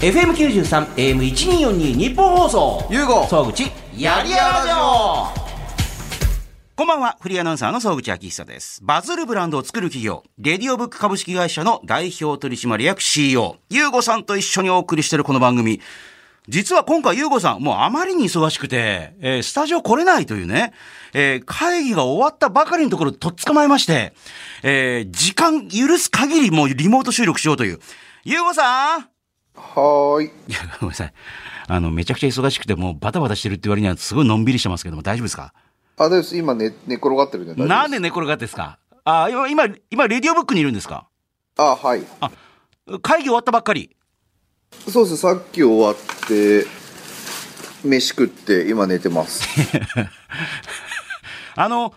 FM93、AM1242 日本放送。ゆうご総口、やりやらじょこんばんは、フリーアナウンサーの総口昭久です。バズるブランドを作る企業、レディオブック株式会社の代表取締役 CEO、ゆうごさんと一緒にお送りしているこの番組。実は今回ゆうごさん、もうあまりに忙しくて、えースタジオ来れないというね、えー会議が終わったばかりのところとっ捕まえまして、えー時間許す限りもうリモート収録しようという。ゆうごさんはーい。いや、ごめんなさい。あの、めちゃくちゃ忙しくて、もうバタバタしてるって割にはすごいのんびりしてますけども、大丈夫ですか？あ、大丈夫です。今寝、寝転がってるんで大丈夫です。なんで寝転がってんですか？あ、今、今、今、レディオブックにいるんですか？あ、はい。会議終わったばっかり。そうです。さっき終わって、飯食って、今寝てます。あの、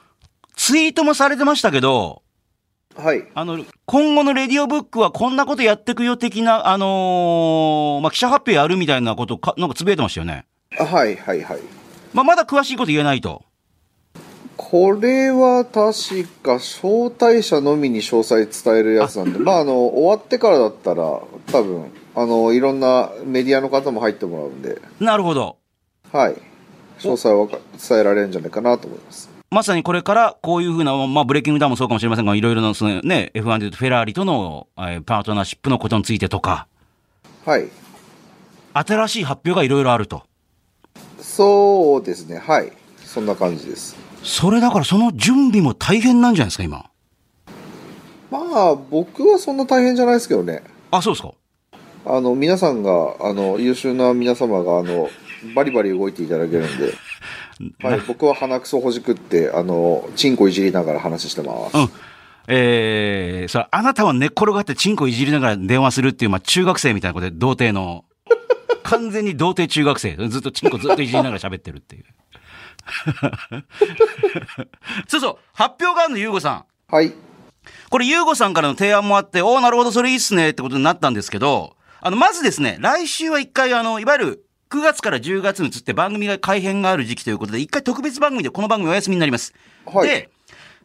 ツイートもされてましたけど、はい。あの、今後のレディオブックはこんなことやってくよ的な、あのーまあ、記者発表やるみたいなことか、なんかつぶやいてましたよね。あはい、はい、はい。まあ、まだ詳しいこと言えないと。これは確か招待者のみに詳細伝えるやつなんで、まあ、あの、終わってからだったら、多分、あの、いろんなメディアの方も入ってもらうんで、なるほど。はい。詳細は伝えられるんじゃないかなと思います。まさにこれからこういうふうな、まあ、ブレイキングダウンもそうかもしれませんが、いろいろな、そのね、F1 でとフェラーリとの、えーパートナーシップのことについてとか、はい。新しい発表がいろいろあると。そうですね。はい。そんな感じです。それだからその準備も大変なんじゃないですか、今。まあ、僕はそんな大変じゃないですけどね。あ、そうですか。あの、皆さんが、あの、優秀な皆様が、あの、バリバリ動いていただけるんで、はい、僕は鼻くそほじくって、あの、チンコいじりながら話してます。うん。えー、それあなたは寝っ転がってチンコいじりながら電話するっていう、まあ、中学生みたいなことで、童貞の。完全に童貞中学生。ずっとチンコずっといじりながら喋ってるっていう。そうそう、発表があるの、ゆうごさん。はい。これ、ゆうごさんからの提案もあって、おおなるほど、それいいっすね、ってことになったんですけど、あの、まずですね、来週は一回、あの、いわゆる、9月から10月に移って番組が改編がある時期ということで、一回特別番組でこの番組お休みになります。はいで、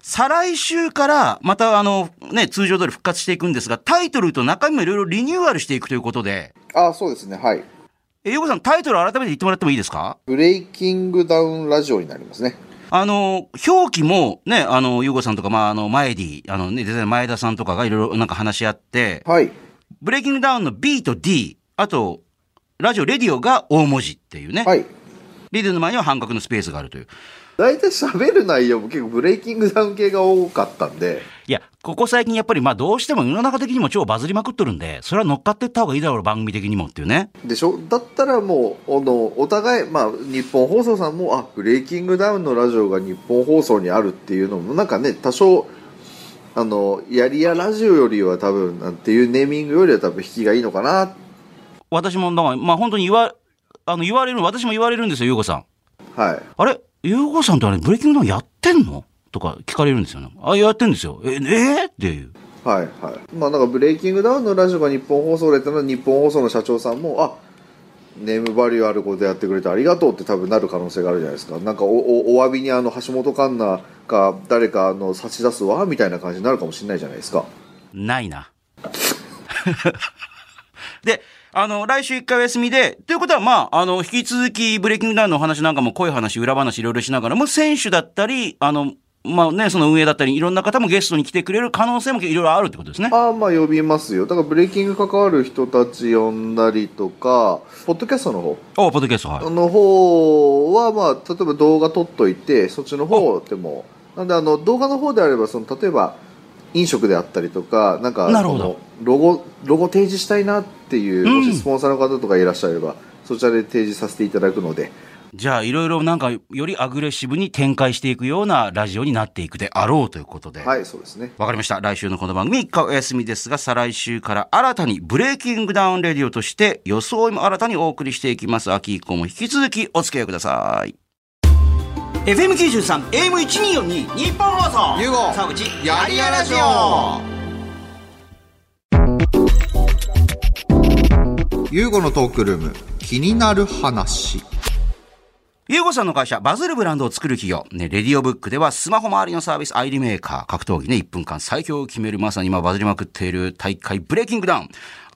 再来週から、またあの、ね、通常通り復活していくんですが、タイトルと中身もいろいろリニューアルしていくということで、あ、そうですね。はい。え、ゆうごさん、タイトル改めて言ってもらってもいいですか？ブレイキングダウンラジオになりますね。あの、表記もね、あの、ゆうごさんとか、まあ、あの、前 D、あのね、デザイ前田さんとかがいろいろなんか話し合って、はい。ブレイキングダウンの B と D、あと、ラジオ、レディオが大文字っていうね。はい。レディオの前には半角のスペースがあるという。大体喋る内容も結構ブレイキングダウン系が多かったんで、いや、ここ最近やっぱりまあどうしても世の中的にも超バズりまくっとるんで、それは乗っかっていった方がいいだろう、番組的にもっていうね。でしょ？だったらもう、あの、お互い、まあ、日本放送さんも、あ、ブレイキングダウンのラジオが日本放送にあるっていうのも、なんかね、多少、あの、やりやラジオよりは多分、なんていうネーミングよりは多分引きがいいのかな。私も、まあ本当に言わ、あの言われる、私も言われるんですよ、ゆうごさん。はい。あれ？ゆうごさんってあれ、ブレイキングダウンやってんの？とか聞かれるんですよね。あ、やってんですよ。え、えー？っていう。はいはい。まあなんかブレイキングダウンのラジオが日本放送でってのは日本放送の社長さんも、あネームバリューあることやってくれてありがとうって多分なる可能性があるじゃないですか。なんかおおお詫びにあの橋本環奈が誰かあの差し出すわみたいな感じになるかもしれないじゃないですか。ないな。で、あの、来週一回お休みで、ということは、まあ、あの、引き続き、ブレイキングダウンのお話なんかも、濃い話、裏話いろいろしながらも、選手だったり、あの、まあね、その運営だったり、いろんな方もゲストに来てくれる可能性もいろいろあるってことですね。ああまあ呼びますよ。だからブレイキング関わる人たち呼んだりとか、ポッドキャストの方おポッドキャスト、はい。の方はまあ例えば動画撮っといてそっちの方でもなんであの動画の方であればその例えば飲食であったりとかなんかなるほどロゴロゴ提示したいなっていう、うんもしスポンサーの方とかいらっしゃればそちらで提示させていただくのでじゃあ、いろいろなんか、よりアグレッシブに展開していくようなラジオになっていくであろうということで。はいそうですねわかりました。来週のこの番組、一回お休みですが、再来週から新たにブレイキングダウンレディオとして、装いも新たにお送りしていきます。秋以降も引き続きお付き合いください。FM93、AM1242、日本放送ゆうご沢口、やりやラジオゆうごのトークルーム気になる話ゆうごさんの会社、バズるブランドを作る企業。ね、レディオブックではスマホ周りのサービス、アイリメーカー、格闘技ね、1分間最強を決める、まさに今バズりまくっている大会、ブレイキングダウン。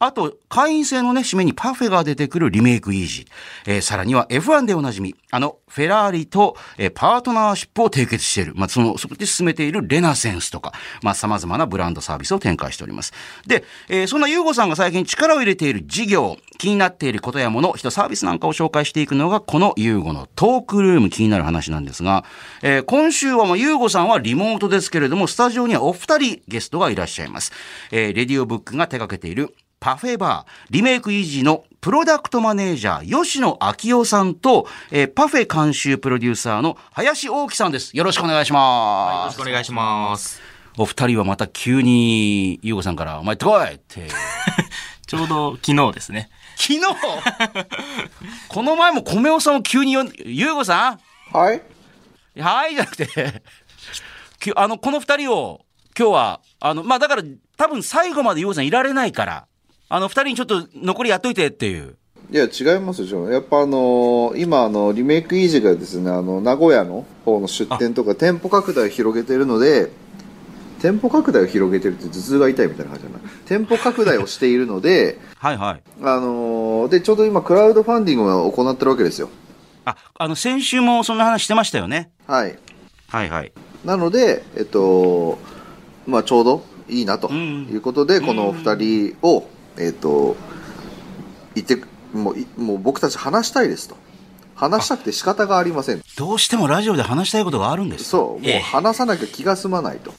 あと、会員制のね、締めにパフェが出てくるリメイクイージー。えーさらには F1 でおなじみ、あの、フェラーリと、えーパートナーシップを締結している。まあ、その、そこで進めているレナセンスとか、まあ、様々なブランドサービスを展開しております。で、えーそんなユーゴさんが最近力を入れている事業、気になっていることやもの、人サービスなんかを紹介していくのが、このユーゴのトークルーム気になる話なんですが、えー今週はもうユーゴさんはリモートですけれども、スタジオにはお二人ゲストがいらっしゃいます。えーレディオブックが手掛けているパフェバー、リメイクイージーのプロダクトマネージャー、吉野昭夫さんと、えーパフェ監修プロデューサーの林大樹さんです。よろしくお願いしよろます。しくお願いします。お二人はまた急に、ゆうごさんから、お前行ってこいって。ちょうど昨日ですね。昨日？この前も米尾さんを急に呼んで、ゆうごさはいんはいじゃなくて、きあの、この二人を、今日は、あの、まあ、だから、多分最後までゆうごさんいられないから、あの、二人にちょっと残りやっといてっていう。いや違いますよやっぱあのー今あのリメイクイージーがですねあの名古屋の方の出店とか店舗拡大を広げているので店舗拡大を広げてるって頭痛が痛いみたいな感じじゃない店舗拡大をしているので はいはい。あのーでちょうど今クラウドファンディングを行ってるわけですよあ、あの、先週もそんな話してましたよね。はいはいはい。なのでえっとまあちょうどいいなとうんいうことで、この二人をえっと言ってもういもう僕たち話したいですと話したくて仕方がありませんどうしてもラジオで話したいことがあるんです。そう、もう話さなきゃ気が済まないと。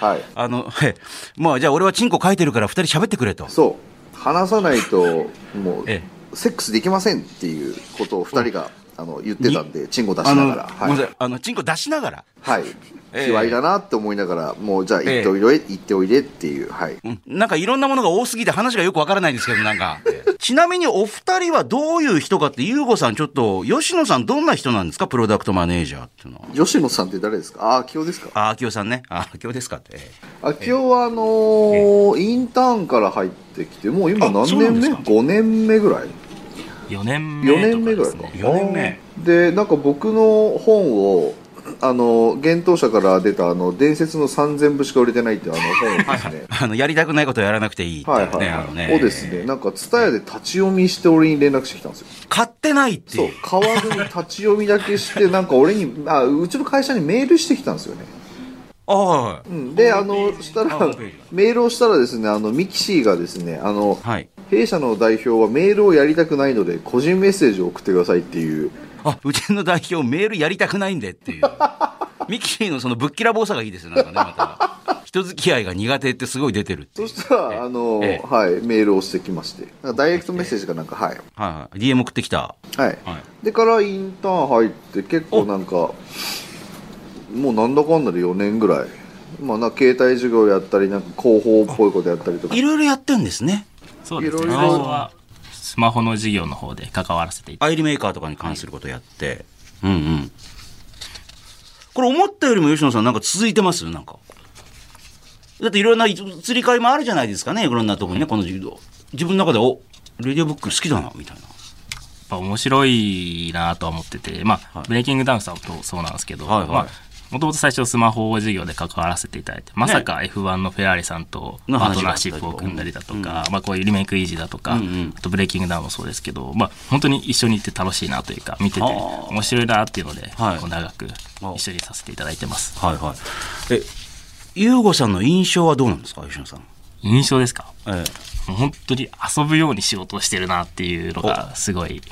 はい。あの、はい。まあ、じゃあ俺はチンコ書いてるから二人喋ってくれと。そう。話さないと、もう、えセックスできませんっていうことを二人が、あの、言ってたんで、チンコ出しあの、ながら。はい。ごめんなさい。あの、チンコ出しながら。はい。ええ卑猥だなって思いながら、もう、じゃあ行っておいで、行っておいでっていう、はい。うんなんかいろんなものが多すぎて話がよくわからないんですけど、なんか。ちなみにお二人はどういう人かって、ゆうごさんちょっと、吉野さんどんな人なんですか？プロダクトマネージャーっていうのは。吉野さんって誰ですか？あ、秋夫ですか？あ、秋夫さんね。あ、秋夫ですかって。秋夫は、あのーインターンから入ってきて、もう今何年目ですか ?5 年目ぐらい？4年目4と年目ぐらいかですね。4年目でなんか僕の本をあの幻冬舎から出たあの伝説の3000部しか売れてないっていうあの本をですねあの、やりたくないことをやらなくていいっていうね。はいはいあのはいをですねなんか蔦屋で立ち読みして俺に連絡してきたんですよ買ってないってそう。買わずに立ち読みだけしてなんか俺にあうちの会社にメールしてきたんですよねあはい。うんであのしたらメールをしたらですねあのミキシーがですねあのはい。弊社の代表はメールをやりたくないので個人メッセージを送ってくださいっていうあ、うちの代表メールやりたくないんでっていう。ミキシーのそのぶっきらぼうさがいいですよ、なんかね、また。人付き合いが苦手ってすごい出てるっていそうしたらあの、ええはいメールをしてきましてダイレクトメッセージかなんかはいはいはい。DM 送ってきた。はい、はい。でからインターン入って結構なんかもうなんだかんだで4年ぐらいまあな携帯授業やったりなんか広報っぽいことやったりとかいろいろやってんですね。そうですね。いろいろスマホの事業の方で関わらせていアイリメーカーとかに関することやって。うんうん。これ思ったよりも吉野さんなんか続いてます？なんか。だっていろんな移り変わりもあるじゃないですかね？いろんなとこにね、この。自分の中で、お、レディオブック好きだな、みたいな。やっぱ面白いなとは思ってて、まあ、はいブレイキングダウンさんとそうなんですけど、はいはいまあ、もともと最初スマホ事業で関わらせていただいて、まさか F1 のフェラーリさんとパートナーシップを組んだりだとうんか、まあこういうリメイクイージーだとか、あとブレイキングダウンもそうですけど、まあ本当に一緒に行って楽しいなというか、見ててはあ。面白いなっていうので、長くあ。一緒にさせていただいてます。はいはい。え、ゆうごさんの印象はどうなんですか吉野さん？印象ですか？え。もう本当に遊ぶように仕事をしてるなっていうのがすごい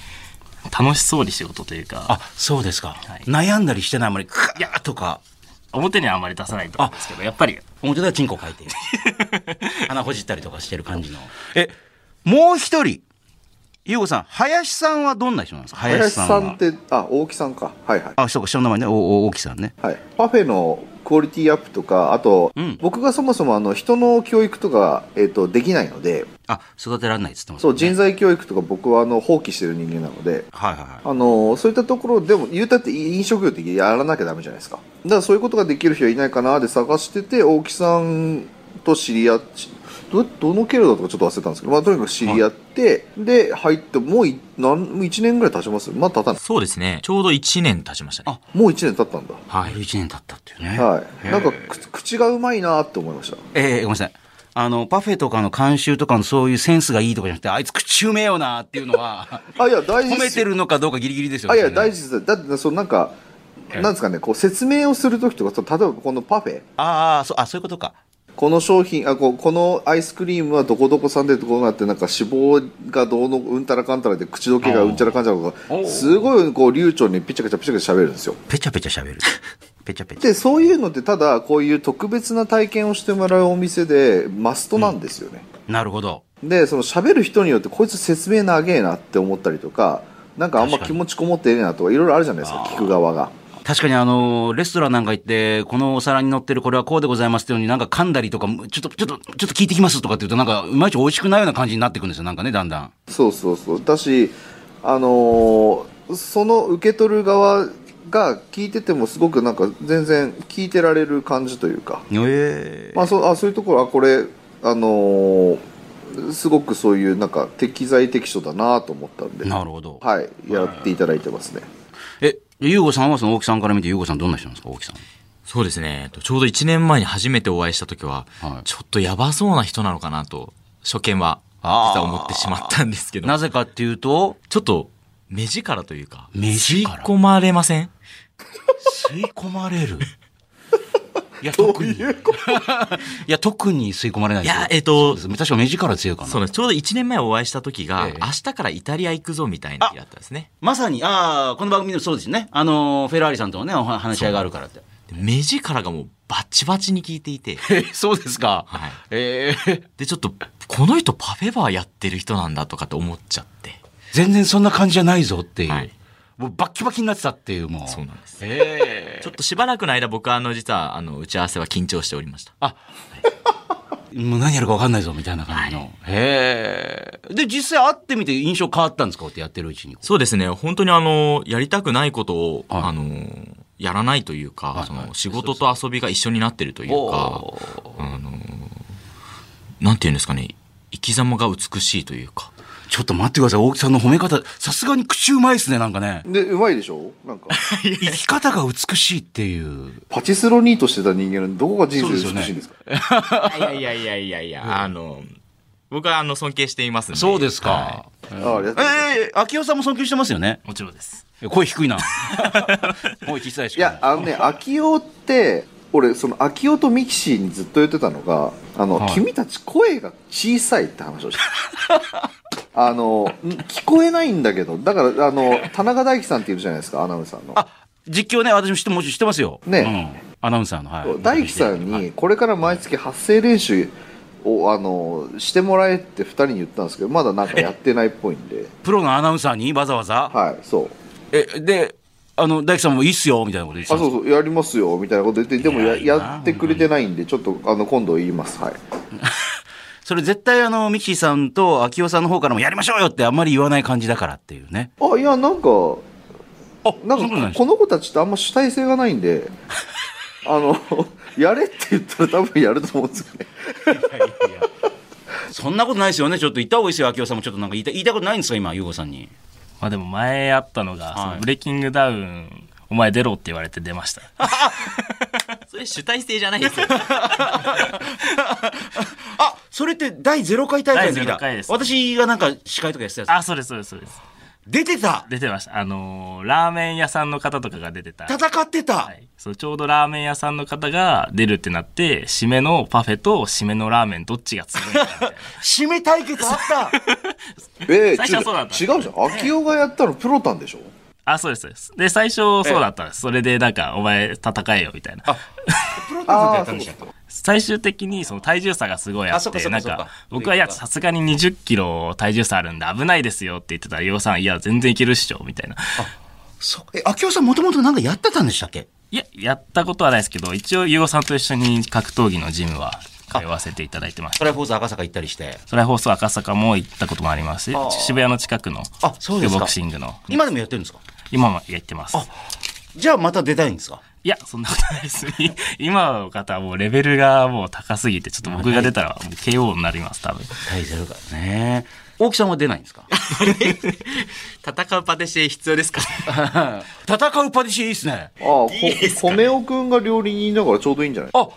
楽しそうに仕事というか、あ、そうですか。はい。悩んだりしてないあんまり、クヤーとか、表にはあまり出さないと思うんですけど、やっぱり。表ではチンコ書いて、鼻ほじったりとかしてる感じの。え、もう一人、ゆうごさん、林さんはどんな人なんですか？林さんは。ってあ大木さんか。はいはい。あ、そうか、下の名前ね、おお大木さんね。はい、パフェのクオリティアップとかあと、うん。僕がそもそもあの人の教育とか、えー、とできないのであ、育てられないっつってますそうね人材教育とか僕はあの放棄してる人間なのではいはいはい。あのそういったところでも言うたって飲食業ってやらなきゃダメじゃないですかだからそういうことができる人はいないかなで探してて大木さんと知り合っどどの経路だとかちょっと忘れたんですけど、まあ、とにかく知り合って、で入ってもういなんもう1年ぐらい経ちますまだ経たないそうですね。ちょうど1年経ちましたね。もう1年経ったんだはい。1年経ったっていうね。はいなんかく口がうまいなって思いましたえーごめんなさい。あの、パフェとかの監修とかのそういうセンスがいいとかじゃなくて、あいつ口うめえよなっていうのは、あいや大事褒めてるのかどうかギリギリですよあいや大事。事です。だってそのなんかなんですかねこう説明をする時とかその例えばこのパフェ。ああ、そう、あ、そういうことか。この商品あこうこのアイスクリームはどこどこさんでこうなってなんか脂肪がどうのうんたらかんたらで口どけがうんちゃらかんちゃらとかすごいこう流暢にピチャピチャピチャピチャ喋るんですよ。ペチャペチャ喋る。ペチャペチャ。でそういうのってただこういう特別な体験をしてもらうお店でマストなんですよね、なるほど。でその喋る人によってこいつ説明長えなって思ったりとかなんかあんま気持ちこもってええなとかいろいろあるじゃないですか聞く側が確かにあの、レストランなんか行って、このお皿に乗ってるこれはこうでございますっていうのになんか噛んだりとか、ちょっと、ちょっと、ちょっと聞いてきますとかって言うとなんか、いまいち美味しくないような感じになってくるんですよ。なんかね、だんだん。そうそうそうだしあのーその受け取る側が聞いててもすごくなんか全然聞いてられる感じというか、ええ。まあ、そうあそういうところはこれあのーすごくそういうなんか適材適所だなと思ったんで。なるほど。はいやっていただいてますね。え、ゆうごさんはその大木さんから見て、ゆうごさんどんな人なんですか、大木さん。そうですね。ちょうど1年前に初めてお会いした時は、はい。ちょっとやばそうな人なのかなと、初見は、実は思ってしまったんですけど、なぜかっていうと、ちょっと、目力というか、目吸い力込まれません？吸い込まれる？いや、特に。いや、特に吸い込まれないですよいやえっとそうです確か目力強いかな。そうなんです。ちょうど1年前お会いした時が、ええ明日からイタリア行くぞみたいな日だったんですね。まさに、ああ、この番組でもそうですね。あの、フェラーリさんとのね、お話し合いがあるからって。で目力がもうバチバチに効いていて、え、そうですか。はいええで、ちょっと、この人パフェバーやってる人なんだとかって思っちゃって。全然そんな感じじゃないぞっていう。はいもうバッキバキになってたっていう、もう。そうなんです。ええちょっとしばらくの間僕はあの実はあの打ち合わせは緊張しておりました。もう何やるか分かんないぞ、みたいな感じの。へえ。で、実際会ってみて印象変わったんですか？ってやってるうちに。そうですね。本当にあの、やりたくないことを、はいあの、やらないというか、はいはいその仕事と遊びが一緒になってるというか、あの、なんていうんですかね、生き様が美しいというか。ちょっと待ってください。大木さんの褒め方、さすがに口うまいですね、なんかね。でうまいでしょ？なんか 生き方が美しいっていう。パチスロニートしてた人間のどこが人生で美しいんですか？いやいやいやいやいや、あの、僕はあの尊敬していますんで。そうですか。はいますええ秋代さんも尊敬してますよね？もちろんです。声低いな。声小さいしいやあのね秋代って俺その秋代とミキシーにずっと言ってたのがあの、はい君たち声が小さいって話をして あのん聞こえないんだけど。だからあの田中大樹さんっているじゃないですかアナウンサーの。あ、実況ね、私も知ってもてますよ。ね。うん。アナウンサーの。はい。大樹さんにこれから毎月発声練習をあのしてもらえって2人に言ったんですけどまだなんかやってないっぽいんで。プロのアナウンサーに？わざわざ？はいそう。え、で、あの、大樹さんもいいっすよ、みたいなこと言ってたあそうそうやりますよみたいなこと言ってでもややってくれてないんでちょっとあの今度言います。はい それ絶対あの、ミキシーさんと秋代さんの方からもやりましょうよってあんまり言わない感じだからっていうね。あいやなんかあ、なんそんか？この子たちってあんま主体性がないんで あのやれって言ったら多分やると思うんですよねそんなことないですよね。ちょっと言った方がいいですよ、秋代さんもちょっとなんか言いた言いたいことないんですか、今、ゆうごさんに。まあでも前あったのが、そのブレイキングダウン、お前出ろって言われて出ました。それ主体性じゃないですよ。あ、それって第0回大会の時だ第0回です私がなんか司会とかやってたやつ。あ、そうです、そうです、そうです。出てた出てました。あのーラーメン屋さんの方とかが出てた。戦ってた、はい、そうちょうどラーメン屋さんの方が出るってなって締めのパフェと締めのラーメンどっちが強いんだみたいな 締め対決あったえー、最初はそうだった違うじゃん秋代がやったのプロタンでしょ？あそうですそうです。で最初そうだったんです。それでなんかお前戦えよみたいな。プロデュースでやったんでした最終的にその体重差がすごいあってなんか僕はいやさすがに20キロ体重差あるんで危ないですよって言ってたら、ヨウさんいや全然いけるっしょみたいな。そうえ、秋代さんもともとなんかやってたんでしたっけ？いややったことはないですけど一応ヨウさんと一緒に格闘技のジムは通わせていただいてます。トライフォース赤坂行ったりして？それは放送赤坂も行ったこともあります。しあー。渋谷の近くのあそうですか。ボクシングの。今でもやってるんですか？今もやってますじゃあまた出たいんですか？いや、そんなことないです。い 今の方はもうレベルがもう高すぎて、ちょっと僕が出たらもう KO になります、多分。大丈夫からね。大木さんは出ないんですか？戦うパティシエ必要ですか？戦うパティシエいいっすね。ああこ米尾くんが料理人だからちょうどいいんじゃないあ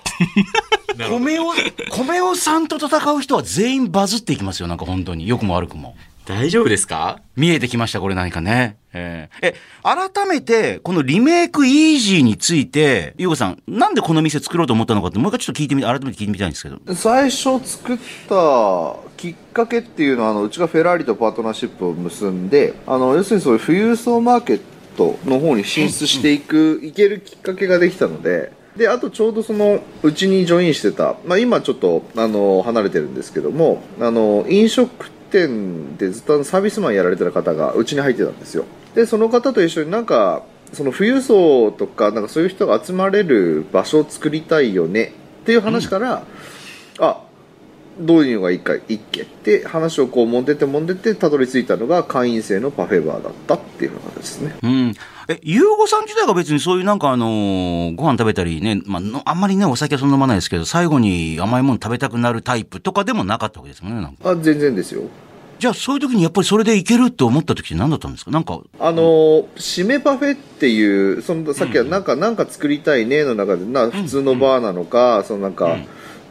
米尾、米尾さんと戦う人は全員バズっていきますよ。なんか本当に。良くも悪くも。大丈夫ですか？見えてきました、これ何かね。えーえ、改めて、このリメイクイージーについて、ゆうごさん、なんでこの店作ろうと思ったのかって、もう一回ちょっと聞いてみて、改めて聞いてみたいんですけど。最初作ったきっかけっていうのはあのうちがフェラーリとパートナーシップを結んであの要するにそういう富裕層マーケットの方に進出していく、いけるきっかけができたのでであとちょうどそのうちにジョインしてた、まあ、今ちょっとあの離れてるんですけどもあの飲食店でずっとサービスマンやられてる方がうちに入ってたんですよ。でその方と一緒になんかその富裕層とかなんかそういう人が集まれる場所を作りたいよねっていう話から、あどういうのがいいかいいっけって話をこうもんでてもんでてたどり着いたのが会員制のパフェバーだったっていうような形ですね。うん。え、ゆうごさん自体が別にそういうなんかあのーご飯食べたりね、まあの、あんまりね、お酒はそんな飲まないですけど、最後に甘いもの食べたくなるタイプとかでもなかったわけですもんね、なんか。あ全然ですよ。じゃあそういう時にやっぱりそれでいけるって思った時って何だったんですか？なんか、あのー締めパフェっていうそのさっきはなんか、なんか作りたいねの中でな普通のバーなのか、そのなんか、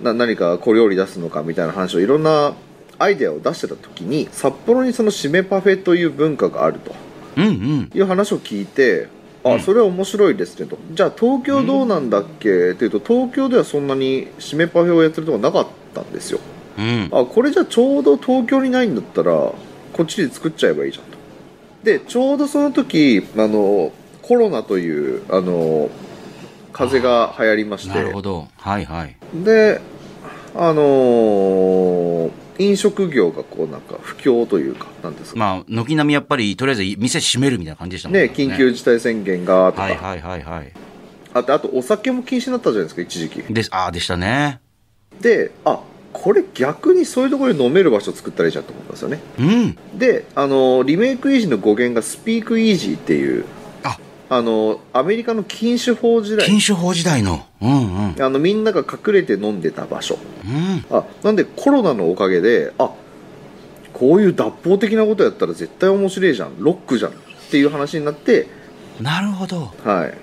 な何か小料理出すのかみたいな話をいろんなアイデアを出してた時に札幌にその締めパフェという文化があると。うんうん。いう話を聞いてあそれは面白いですねと。じゃあ東京どうなんだっけ？っていうと東京ではそんなに締めパフェをやってるとこなかったんですよ。うん。あこれじゃあちょうど東京にないんだったらこっちで作っちゃえばいいじゃんと。でちょうどその時あのコロナというあの風邪が流行りまして。なるほど。はいはい。であの飲食業がこうなんか不況というかなんですか？まあ、軒並みやっぱり、とりあえず店閉めるみたいな感じでしたもんね緊急事態宣言がとか、はいはいはいはい。あとあとお酒も禁止になったじゃないですか一時期です、ああ、でしたね。であこれ逆にそういうところで飲める場所を作ったらいいじゃんと思ったんですよねうん。であのリメイクイージーの語源がスピークイージーっていうああのアメリカの禁酒法時代禁酒法時代の。うんうん。あのみんなが隠れて飲んでた場所うん。あなんでコロナのおかげであこういう脱法的なことやったら絶対面白いじゃんロックじゃんっていう話になってなるほど。はい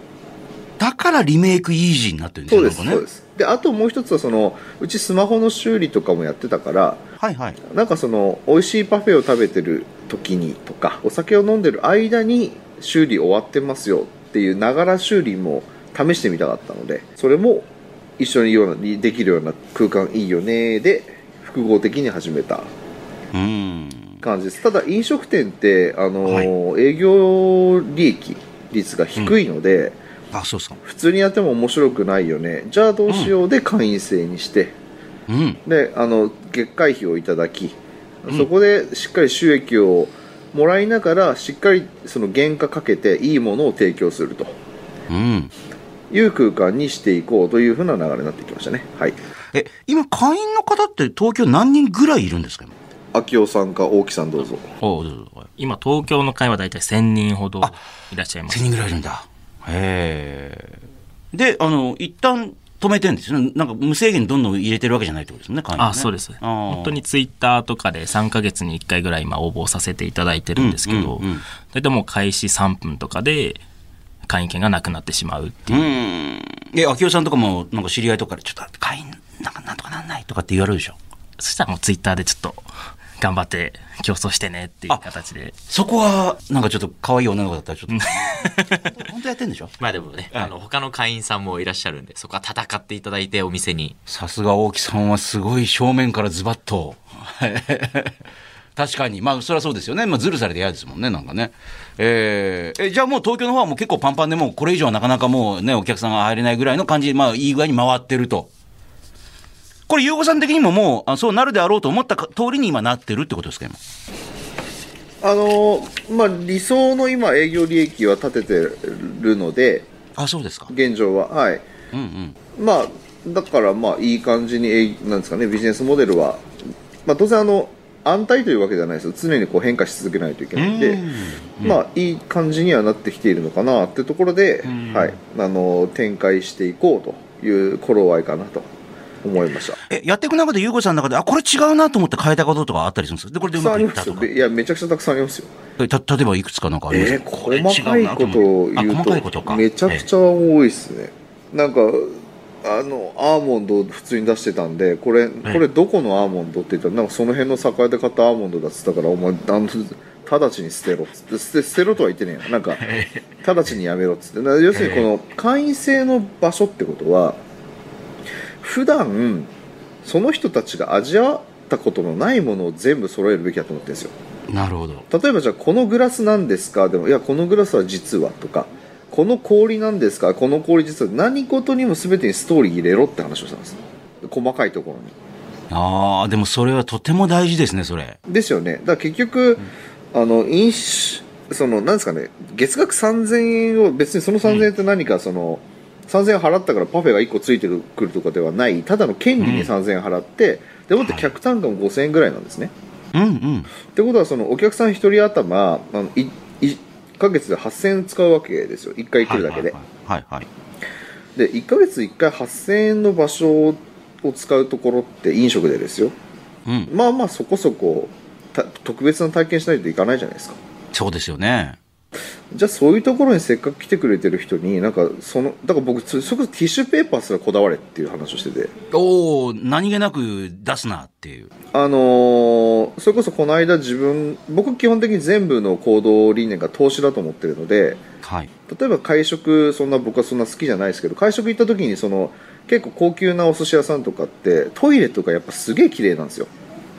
だからリメイクイージーになってるんですね。そうですであともう一つはそのうちスマホの修理とかもやってたからはいはい。なんかその美味しいパフェを食べてる時にとかお酒を飲んでる間に修理終わってますよっていうながら修理も試してみたかったのでそれも一緒にようなできるような空間いいよねで複合的に始めたうん。感じですただ飲食店ってあの、はい営業利益率が低いので、あ、そうそう。普通にやっても面白くないよねじゃあどうしようで会員制にして、うん。であの月会費をいただき、そこでしっかり収益をもらいながらしっかりその原価かけていいものを提供するとうん。いう空間にしていこうというふうな流れになってきましたねはいえ、今、会員の方って東京何人ぐらいいるんですか？今秋夫さんか大木さんどうぞ今、東京の会はだいたい1000人ほどいらっしゃいます1000。人ぐらいいるんだ。へえ。で、あの、一旦止めてんですよね。なんか無制限にどんどん入れてるわけじゃないってことですね、会員、ね。あ、そうです。本当にツイッターとかで3ヶ月に1回ぐらい今応募させていただいてるんですけど、大体もう開始3分とかで会員権がなくなってしまうってういう。ん。え、秋代さんとかも、なんか知り合いとかで、ちょっと会員、なんかなんとかなんないとかって言われるでしょ？そしたらもうツイッターでちょっと頑張って競争してねっていう形で。そこは、なんかちょっと可愛い女の子だったらちょっと。本当やってんでしょ？まあでもね、あの、他の会員さんもいらっしゃるんで、そこは戦っていただいてお店に。さすが大木さんはすごい正面からズバッと。確かに。まあ、それはそうですよね。まあ、ズルされて嫌ですもんね、なんかね。えーえ、じゃあもう東京の方はもう結構パンパンでもうこれ以上はなかなかもうね、お客さんが入れないぐらいの感じで、まあ、いい具合に回ってると。これ、ゆうごさん的にももう、あそうなるであろうと思ったか通りに今なってるってことですか、今？あのまあ理想の今営業利益は立ててるのであ、そうですか。現状ははいうんうん。まあだからまあいい感じになんですかねビジネスモデルは、まあ、当然あの安泰というわけではないですよ常にこう変化し続けないといけないんで、まあいい感じにはなってきているのかなってところで、はい、あの展開していこうという頃合いかなと思いました。え、やっていく中で、ゆうごさんの中で、あ、これ違うなと思って変えたこととかあったりするんですか？で、これでうまたくいったとか。いやめちゃくちゃたくさんありますよ。えた、例えばいくつかなんかあります？えー、細かいことを言うあ細かいことめちゃくちゃ多いっすね。なんかあのアーモンドを普通に出してたんでこれこれどこのアーモンドって言ったらなんかその辺の酒屋で買ったアーモンドだっつったからお前あの直ちに捨てろっつって。捨て捨てろとは言ってねえよなんか直ちにやめろっつって。要するにこの会員制の場所ってことは普段その人たちが味わったことのないものを全部揃えるべきだと思ってるんですよ。なるほど。例えばじゃあこのグラスなんですか？でもいやこのグラスは実はとかこの氷なんですか？この氷実は何事にも全てにストーリー入れろって話をしたんです。細かいところに。ああ、でもそれはとても大事ですね、それ。ですよね。だから結局、あの飲酒そのなんですかね？月額3000円を別にその3000円って何かその、3000円払ったからパフェが1個ついてくるとかではないただの権利に3000円払って、でもって客単価も5000円ぐらいなんですね、うんうん。ってことはそのお客さん一人頭あのい1ヶ月で8000円使うわけですよ1回来るだけで、はいはい。で1ヶ月1回8000円の場所を使うところって飲食でですようん。まあまあそこそこた特別な体験しないといかないじゃないですかそうですよね。じゃあそういうところにせっかく来てくれてる人になんかそのだから僕そそれこそティッシュペーパーすらこだわれっていう話をしてておお何気なく出すなっていう。あのーそれこそこの間自分僕基本的に全部の行動理念が投資だと思ってるのではい。例えば会食そんな僕はそんな好きじゃないですけど会食行った時にその結構高級なお寿司屋さんとかってトイレとかやっぱすげえ綺麗なんですよ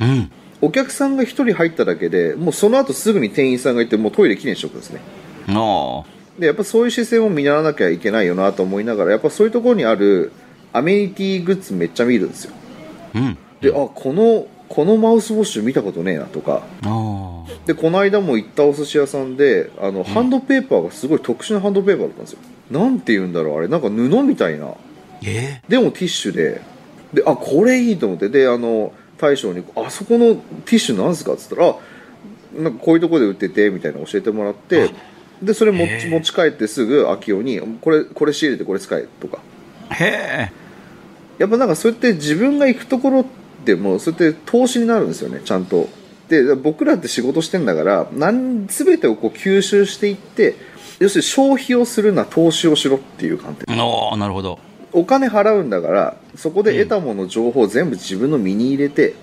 うん。お客さんが1人入っただけでもうその後すぐに店員さんがいてもうトイレきれいにしとくんですね。あでやっぱそういう姿勢も見習わなきゃいけないよなと思いながらやっぱそういうところにあるアメニティグッズめっちゃ見るんですよ。あ。うん。であこのこのマウスウォッシュ見たことねえなとか。ああ。でこの間も行ったお寿司屋さんであの、ハンドペーパーがすごい特殊なハンドペーパーだったんですよ。なんて言うんだろうあれ。なんか布みたいな。えでもティッシュで。であこれいいと思って。であの大将に「あそこのティッシュなんすか?」っつったらあ「なんかこういうとこで売ってて」みたいなの教えてもらってでそれ持ち持ち帰ってすぐ秋代に「これこれ仕入れてこれ使え」とかへえ。やっぱなんかそうやって自分が行くところってもうそうやって投資になるんですよねちゃんとで僕らって仕事してんだからなん全てをこう吸収していって要するに消費をするな投資をしろっていう観点ああ、なるほど。お金払うんだからそこで得たもの情報を全部自分の身に入れて、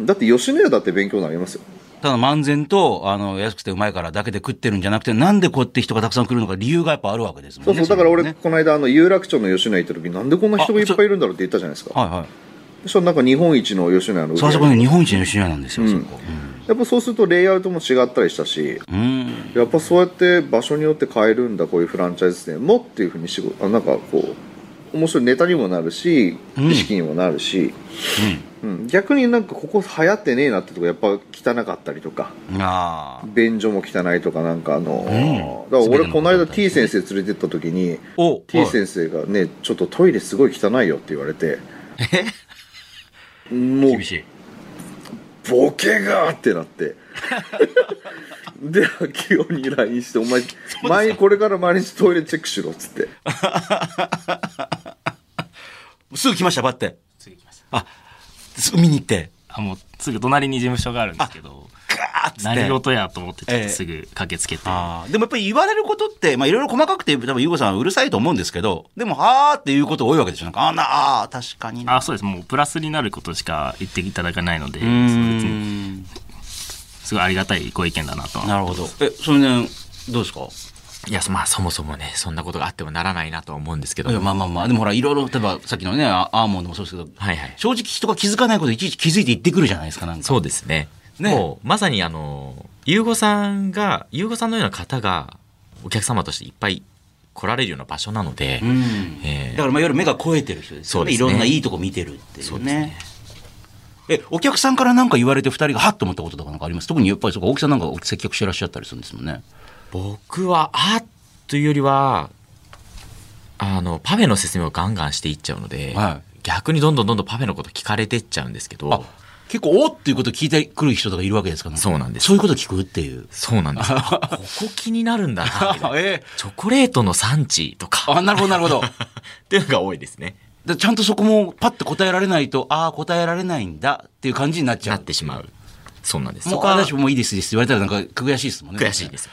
だって吉野家だって勉強になりますよただ漫然と、あの、安くてうまいからだけで食ってるんじゃなくて、なんでこうやって人がたくさん来るのか理由がやっぱあるわけですもんね。そうそうだから俺、ねこの間あの有楽町の吉野家行った時なんでこんな人がいっぱいいるんだろうって言ったじゃないですかはいはい。そなんか日本一の吉野家のそう、そこね、日本一の吉野家なんですよ、うんそこ。やっぱそうするとレイアウトも違ったりしたしうん。うん。やっぱそうやって場所によって変えるんだこういうフランチャイズ店もっていうふうに仕事あなんかこう面白いネタにもなるしうん。意識にもなるし、うん。逆になんかここ流行ってねえなってとこやっぱ汚かったりとか。ああ。便所も汚いとかなんかあの、ん。だから俺この間 T 先生連れてった時にお T 先生がねちょっとトイレすごい汚いよって言われて。もう厳しい。ボケがーってなって。で秋代に LINE して「お前 前にこれから毎日トイレチェックしろ」っつって。すぐ来ました、ばって。次来ました。あ、すぐ見に行って。あもうすぐ隣に事務所があるんですけどガーッつって。何事やと思ってちょっええとすぐ駆けつけて、あーでもやっぱり言われることって、まあいろいろ細かくて、多分、ゆうごさんはうるさいと思うんですけど、でも、はーっていうこと多いわけでしょ。なんか、あーな、あー確かにな。あそうですもうプラスになることしか言っていただかないので。すごいありがたいご意見だなとはなるほど。え、それね、どうですか？いや、まあそもそもね、そんなことがあってもならないなとは思うんですけどいや、まあまあまあ、でもほら、いろいろ、例えばさっきのね、アアーモンドもそうですけど、はいはい。正直人が気づかないこといちいち気づいて言ってくるじゃないですか、なんか。そうですね。ねもう、まさにあの、ゆうごさんが、ゆうごさんのような方が、お客様としていっぱい来られるような場所なので、うん。えーだから、まあ、いわゆる目が超えてる人ですよね。ねいろんないいとこ見てるっていうね。そうですねえ、お客さんから何か言われて二人がハッと思ったこととかなんかあります？特にやっぱりそうか、大木さんなんか接客してらっしゃったりするんですもんね。僕は、あっというよりは、あの、パフェの説明をガンガンしていっちゃうので、はい逆にどんどんどんどんパフェのこと聞かれてっちゃうんですけど、あ、結構、おっていうこと聞いてくる人とかいるわけですからね。そうなんですそういうこと聞くっていう。そうなんです。あここ気になるんだな。ええチョコレートの産地とか。あ、なるほど、なるほど。っていうのが多いですね。でちゃんとそこもパッて答えられないと、ああ、答えられないんだっていう感じになっちゃなう。ってしまう。そうなんです。もう、そこはあ私もういいです、いいですって言われたらなんか悔しいですもんね。悔しいです。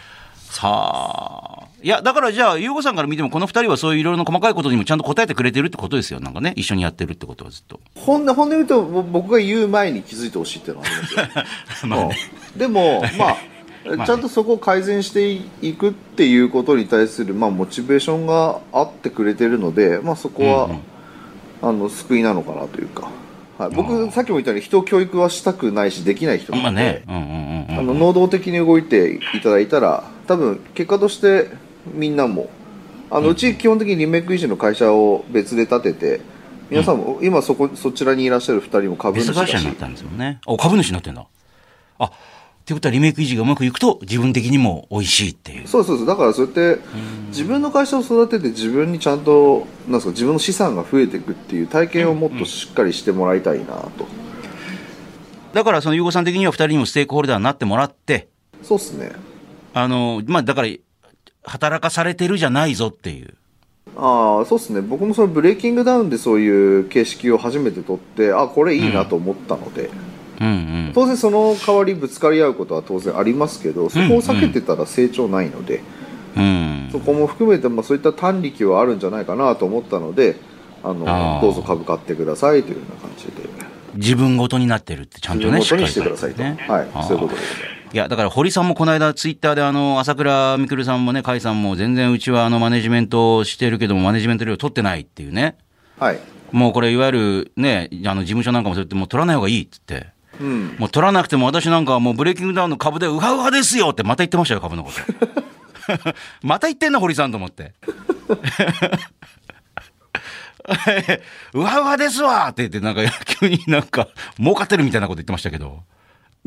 はあ。いや、だからじゃあ、ゆうごさんから見ても、この二人はそういういろいろな細かいことにもちゃんと答えてくれてるってことですよ。なんかね、一緒にやってるってことはずっと。本音本音言うとぼ僕が言う前に気づいてほしいっていうのはありますよ まあねうんでもまあ ちゃんとそこを改善していくっていうことに対する、まあ、モチベーションがあってくれてるので、まあ、そこは、あの救いなのかなというか、はい、僕さっきも言ったように人を教育はしたくないしできない人なので、まあね。うんうんうんうん。あの能動的に動いていただいたら多分結果としてみんなも。あのうち基本的にリメイク維持の会社を別で立てて皆さんも、今そこそちらにいらっしゃる2人も株主別だし。会社になったんですよね。お、株主になってんだ。あ、ってことはリメイク維持がうまくいくと、自分的にも美味しいっていう。そうそうそう。だからそうやって自分の会社を育てて自分にちゃんとなんですか自分の資産が増えていくっていう体験をもっとしっかりしてもらいたいなと、だから、そのゆうごさん的には二人にもステークホルダーになってもらって、そうっすねあの、まあ、だから、働かされてるじゃないぞっていう。ああそうっすね。僕もそのブレイキングダウンでそういう形式を初めて取ってあこれいいなと思ったので、うん。うん。当然その代わりぶつかり合うことは当然ありますけどそこを避けてたら成長ないので、うん。そこも含めて、まあ、そういった短力はあるんじゃないかなと思ったのであのどうぞ株買ってくださいというような感じで。自分ごとになってるってちゃんとね、自分ごとにしてくださいと、ね。はい。そういうことでございや、だから堀さんもこの間ツイッターであの、朝倉未来さんもね、甲斐さんも全然うちはあのマネジメントをしてるけども、マネジメント料取ってないっていうね。はいもうこれいわゆるね、あの事務所なんかもそうやってもう取らない方がいいっつって。うんもう取らなくても私なんかはもうブレイキングダウンの株でウハウハですよってまた言ってましたよ、株のこと。また言ってんな、堀さんと思って。ウハウハですわって言って、なんか急になんか儲かってるみたいなこと言ってましたけど。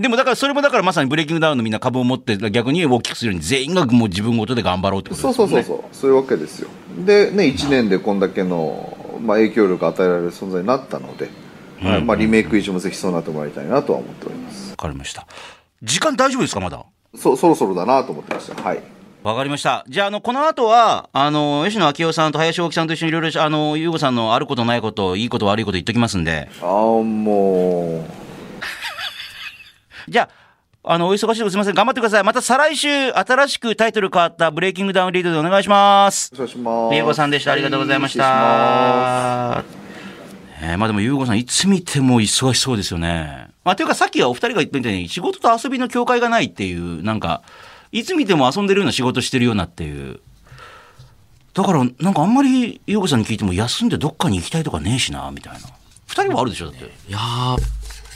でもだからそれもだからまさにブレイキングダウンのみんな株を持って逆に大きくするように全員がもう自分ごとで頑張ろうってことですよね。そうそうそうそういうわけですよでね1年でこんだけの、まあ、影響力を与えられる存在になったので、はいまあ、リメイク維持もぜひそうなってもらいたいなとは思っておりますわかりました。時間大丈夫ですかまだ？そそろそろだなと思ってましたはいわかりました。じゃあ、あの、この後は、あの、吉野明夫さんと林大木さんと一緒にいろいろ、あの、ゆうごさんのあることないこと、いいこと悪いこと言っときますんで。ああもじゃあ、あの、お忙しいとこすみません。頑張ってください。また再来週、新しくタイトル変わったブレイキングダウンリードでお願いします。うお願いしますゆうごさんでした。ありがとうございました。はえーまあでも、ゆうごさん、いつ見ても忙しそうですよね。まあ、というか、さっきはお二人が言ったみたいに、仕事と遊びの境界がないっていう、なんか、いつ見ても遊んでるような仕事してるようなっていう。だから、なんかあんまり、ゆうごさんに聞いても、休んでどっかに行きたいとかねえしな、みたいな。二人はあるでしょ、だって。いやー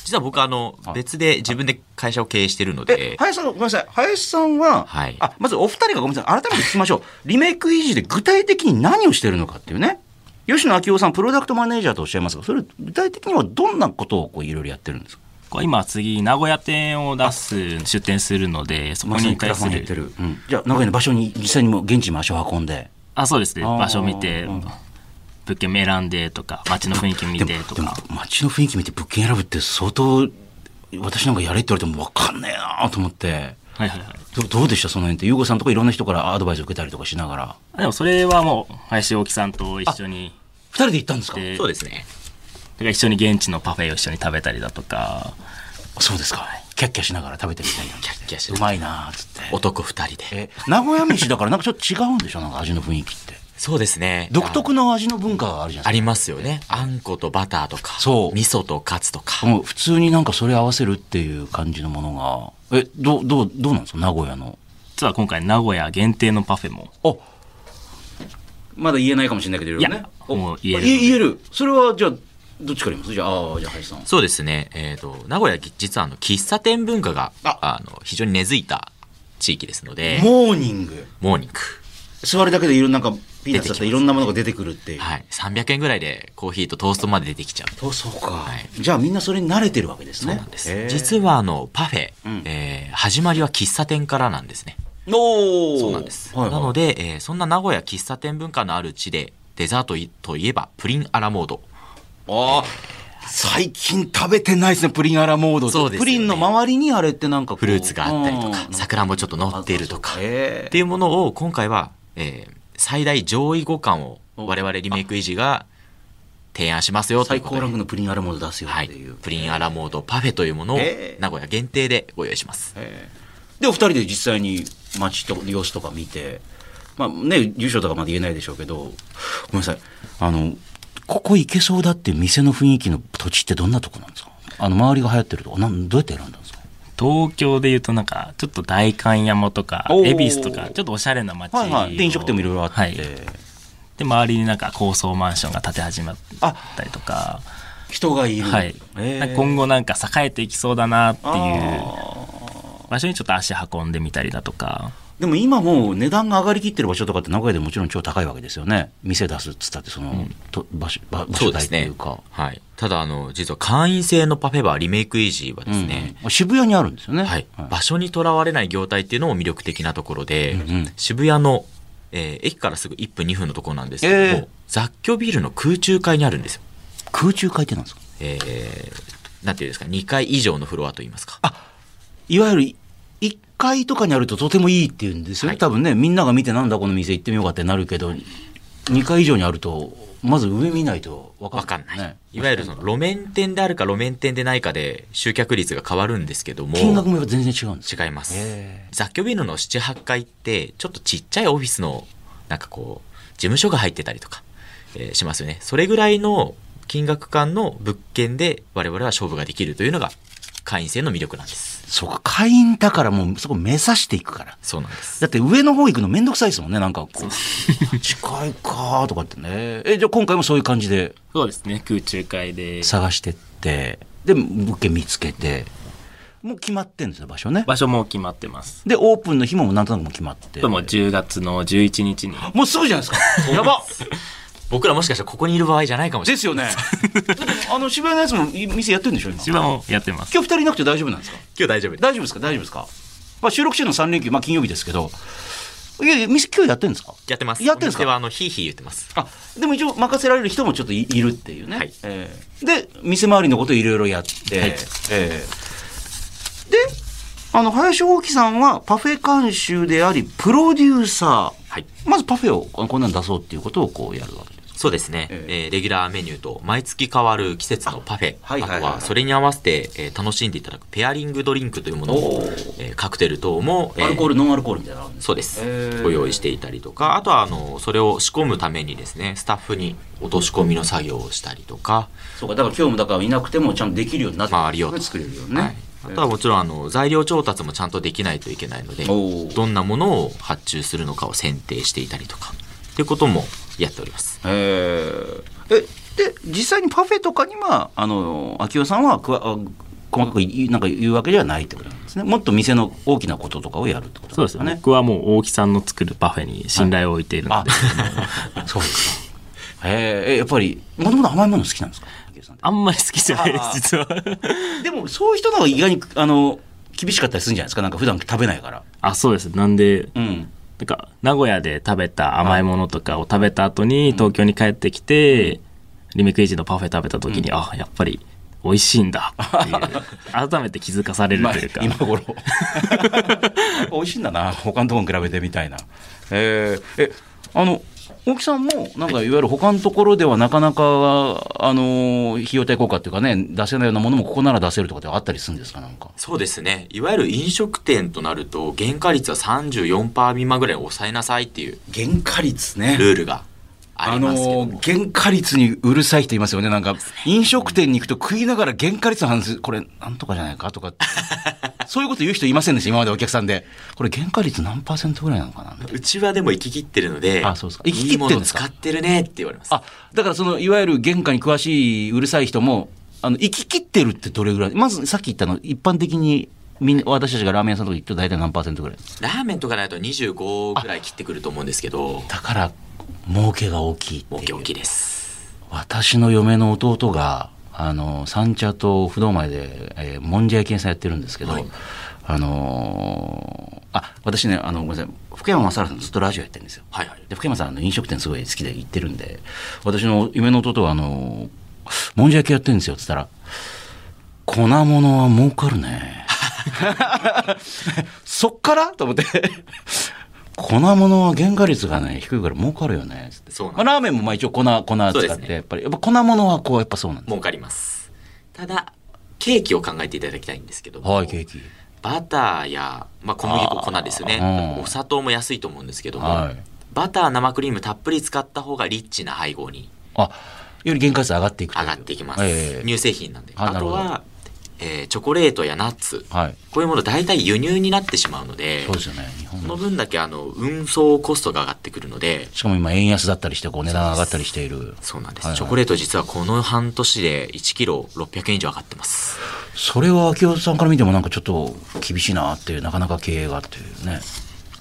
実は僕あのはい別で自分で会社を経営してるのえで、林さん、ごめんなさい。林さんは、はいあ、まずお二人がごめんなさい。改めて聞きましょう。リメイク維持で具体的に何をしてるのかっていうね。吉野明夫さん、プロダクトマネージャーとおっしゃいますが、それ、具体的にはどんなことをこういろいろやってるんですか？今次名古屋店を出す出店するのでそこにに対すクラファンやってるる。うん。じゃあ、名古屋の場所に実際にもう現地に足を運んで。あそうですね場所見てうん物件選んでとか街の雰囲気見てとか街の雰囲気見て物件選ぶって相当、私なんかやれって言われても分かんねえなと思って。はいはいはいどどうでした？その辺って。ゆうごさんとかいろんな人からアドバイスを受けたりとかしながら。でもそれはもう林大木さんと一緒に二人で行ったんですか？でそうですねだから一緒に現地のパフェを一緒に食べたりだとかそうですか。キャッキャしながら食べてみたいな。キャッキャしうまいなーっつって。男二人でえ、名古屋飯だからなんかちょっと違うんでしょ？なんか味の雰囲気って。そうですね。独特の味の文化があるじゃないですありますよね。あんことバターとかそう。味噌とカツとか。普通になんかそれ合わせるっていう感じのものが。え、どう、どう、どうなんですか？名古屋の。実は今回名古屋限定のパフェも。あまだ言えないかもしれないけど、いろいろね。いや。もう言える。あ言える。それはじゃあ、どっちから言います？じゃあ、じゃあ林さん。そうですね。えっ、と名古屋実はあの喫茶店文化があ。あの非常に根付いた地域ですので。モーニング。モーニング。座るだけでいろんななんか、ピーナッツだったらいろんなものが出てくるっていう。はい。300円ぐらいでコーヒーとトーストまで出てきちゃう。そうそうか、はい。じゃあみんなそれに慣れてるわけですね。そうなんです。実はあのパフェ、うん。えー始まりは喫茶店からなんですね。おー。そうなんです、はいはい。なので、えーそんな名古屋喫茶店文化のある地でデザートいといえばプリンアラモード。ああ、最近食べてないですね、プリンアラモードって。そうですよね。プリンの周りにあれってなんかフルーツがあったりとかうん。桜もちょっと乗っているとか。へっていうものを今回は、えー最大上位互換を我々リメイクイージーが提案しますよということで。最高ランクのプリンアラモード出すよはいっていう。、プリンアラモードパフェというものを名古屋限定でご用意します。で、お二人で実際に街と様子とか見て、まあね、住所とかまで言えないでしょうけど、ごめんなさい。あの、ここ行けそうだっていう店の雰囲気の土地ってどんなとこなんですか？あの、周りが流行ってるとこ、なんどうやって選んだんですか？東京で言うとなんかちょっと代官山とか恵比寿とかちょっとおしゃれな街はいはい。で、飲食店もいろいろあって。はい。で周りになんか高層マンションが建て始まったりとか。人がいる。はい、へー。今後なんか栄えていきそうだなっていうあ場所にちょっと足運んでみたりだとか。ーでも今もう値段が上がりきってる場所とかって名古屋でもちろん超高いわけですよね。店出すっつったってその、と場所場場所代っていうか。はい。ただ、あの、実は会員制のパフェバーリメイクイージーはですね、うん渋谷にあるんですよね。はい、場所にとらわれない業態っていうのも魅力的なところで、渋谷の、えー駅からすぐ1分2分のところなんですけども、えー雑居ビルの空中階にあるんですよ。空中階ってなんですか？えーなんていうんですか、2階以上のフロアといいますか。いわゆる1階とかにあるととてもいいっていうんですよ、はい。多分ねみんなが見てなんだこの店行ってみようかってなるけど2階以上にあるとまず上見ないと分かわかんない、ね。いわゆるその路面店であるか路面店でないかで集客率が変わるんですけども。金額も全然違うんですよ。違います。へ雑居ビルの78階ってちょっとちっちゃいオフィスのなんかこう事務所が入ってたりとか、えーしますよね。それぐらいの金額間の物件で我々は勝負ができるというのが会員制の魅力なんです。そうか会員だからもうそこ目指していくから。そうなんです。だって上の方行くのめんどくさいですもんねなんかこう。近いかーとかってね。えじゃあ今回もそういう感じでそうですね空中階で。探してって。で物件見つけて。もう決まってんですよ場所ね。場所も決まってます。でオープンの日もなんとなくもう決まって。もう10月の11日に。もうすぐじゃないですか。やば僕らもしかしたらここにいる場合じゃないかもしれない。ですよね。あの、渋谷のやつもい店やってるんでしょ、今。一番もやってます。今日二人いなくて大丈夫なんですか？今日大丈夫大丈夫ですか？大丈夫ですか？まあ、収録中の3連休、まあ、金曜日ですけど。いやいや、店今日やってるんですか？やってます。やってるんですか？はあのヒーヒー言ってます。あ、でも一応任せられる人もちょっといいるっていうね。はい。えーで、店周りのこといろいろやって、はい。えーで、あの、林大樹さんはパフェ監修であり、プロデューサー。はい。まずパフェをこんなん出そうっていうことをこうやるわけ。そうですね、ええ。ーレギュラーメニューと毎月変わる季節のパフェあはいはいはい。あとはそれに合わせて、えー楽しんでいただくペアリングドリンクというものおをー、えーカクテル等も、えーアルコール、ノンアルコールみたいなそうです、へー。ご用意していたりとかあとはあのそれを仕込むためにですねスタッフに落とし込みの作業をしたりとか、そうか、だから今日もだからいなくてもちゃんとできるようになってまあありようと。作れるよね。はい、あとはもちろんあの材料調達もちゃんとできないといけないのでどんなものを発注するのかを選定していたりとかっていうこともやっております。へー。え、で、実際にパフェとかには、あの、秋代さんはくわあ細かくなんか言うわけではないってことなんですね。もっと店の大きなこととかをやるってことそうですね。僕はもう大木さんの作るパフェに信頼を置いているのあで、、そうか。へえ、やっぱり、もともと甘いもの好きなんですか？あんまり好きじゃないです実は。でも、そういう人の方が意外に、あの、厳しかったりするんじゃないですか？なんか普段食べないから。あそうです。なんでうん。なんか名古屋で食べた甘いものとかを食べた後に東京に帰ってきて、リメイクエイジのパフェ食べた時に、あやっぱり美味しいんだっていう。改めて気づかされるまあというか、今頃。美味しいんだな他のところに比べてみたいな。えーえあの大木さんもなんかいわゆる他のところではなかなかあの費用対効果っていうかね出せないようなものもここなら出せるとかってあったりするんですか？なんか。そうですね。いわゆる飲食店となると原価率は34%未満ぐらいに抑えなさいっていう原価率ね。ルールがあのも、原価率にうるさい人いますよね。なんか飲食店に行くと食いながら原価率の話これなんとかじゃないかとかそういうこと言う人いませんでした今までお客さんで。これ原価率何パーセントぐらいなのかなうちはでも行き切ってるのであそうですか。行き切ってるんですかの使ってるねって言われます。あだからそのいわゆる原価に詳しいうるさい人もあの行き切ってるってどれぐらい？まずさっき言ったの一般的にみんな私たちがラーメン屋さんとか行くと大体何パーセントぐらい？ラーメンとかだと25ぐらい切ってくると思うんですけど。だから儲けが大きい儲け大きいです。私の嫁の弟があの三茶と不動前で、えー、もんじゃ焼き屋さんやってるんですけど、はい。あのーあ私ねあのごめんなさい。福山雅治さんずっとラジオやってるんですよ。はいはい。で福山さんあの飲食店すごい好きで行ってるんで私の夢の弟はあのもんじゃ焼きやってるんですよ、つったら、粉物は儲かるね。そっから？と思って。粉物は原価率がね、低いから儲かるよね。つってそうなんまあ、ラーメンもまあ一応粉、粉使って、ねやっぱり、やっぱ粉物はこう、やっぱそうなんです。儲かります。ただ、ケーキを考えていただきたいんですけども、はい、ケーキ。バターや、まあ、小麦粉、粉ですよねうん。お砂糖も安いと思うんですけども、はい。バター、生クリームたっぷり使った方がリッチな配合にあ、より原価率上がっていく上がっていきます。ええ乳製品なんで。あとは、えーチョコレートやナッツ、はい。こういうもの大体輸入になってしまうので、そうですよね。日本そのの。分だけあの運送コストが上がってくるので、しかも今円安だったりして、こう値段上がったりしている。そうなんです。はいはいチョコレート実はこの半年で1キロ600円以上上がってます。それは秋夫さんから見てもなんかちょっと厳しいなっていう、なかなか経営がっていうね。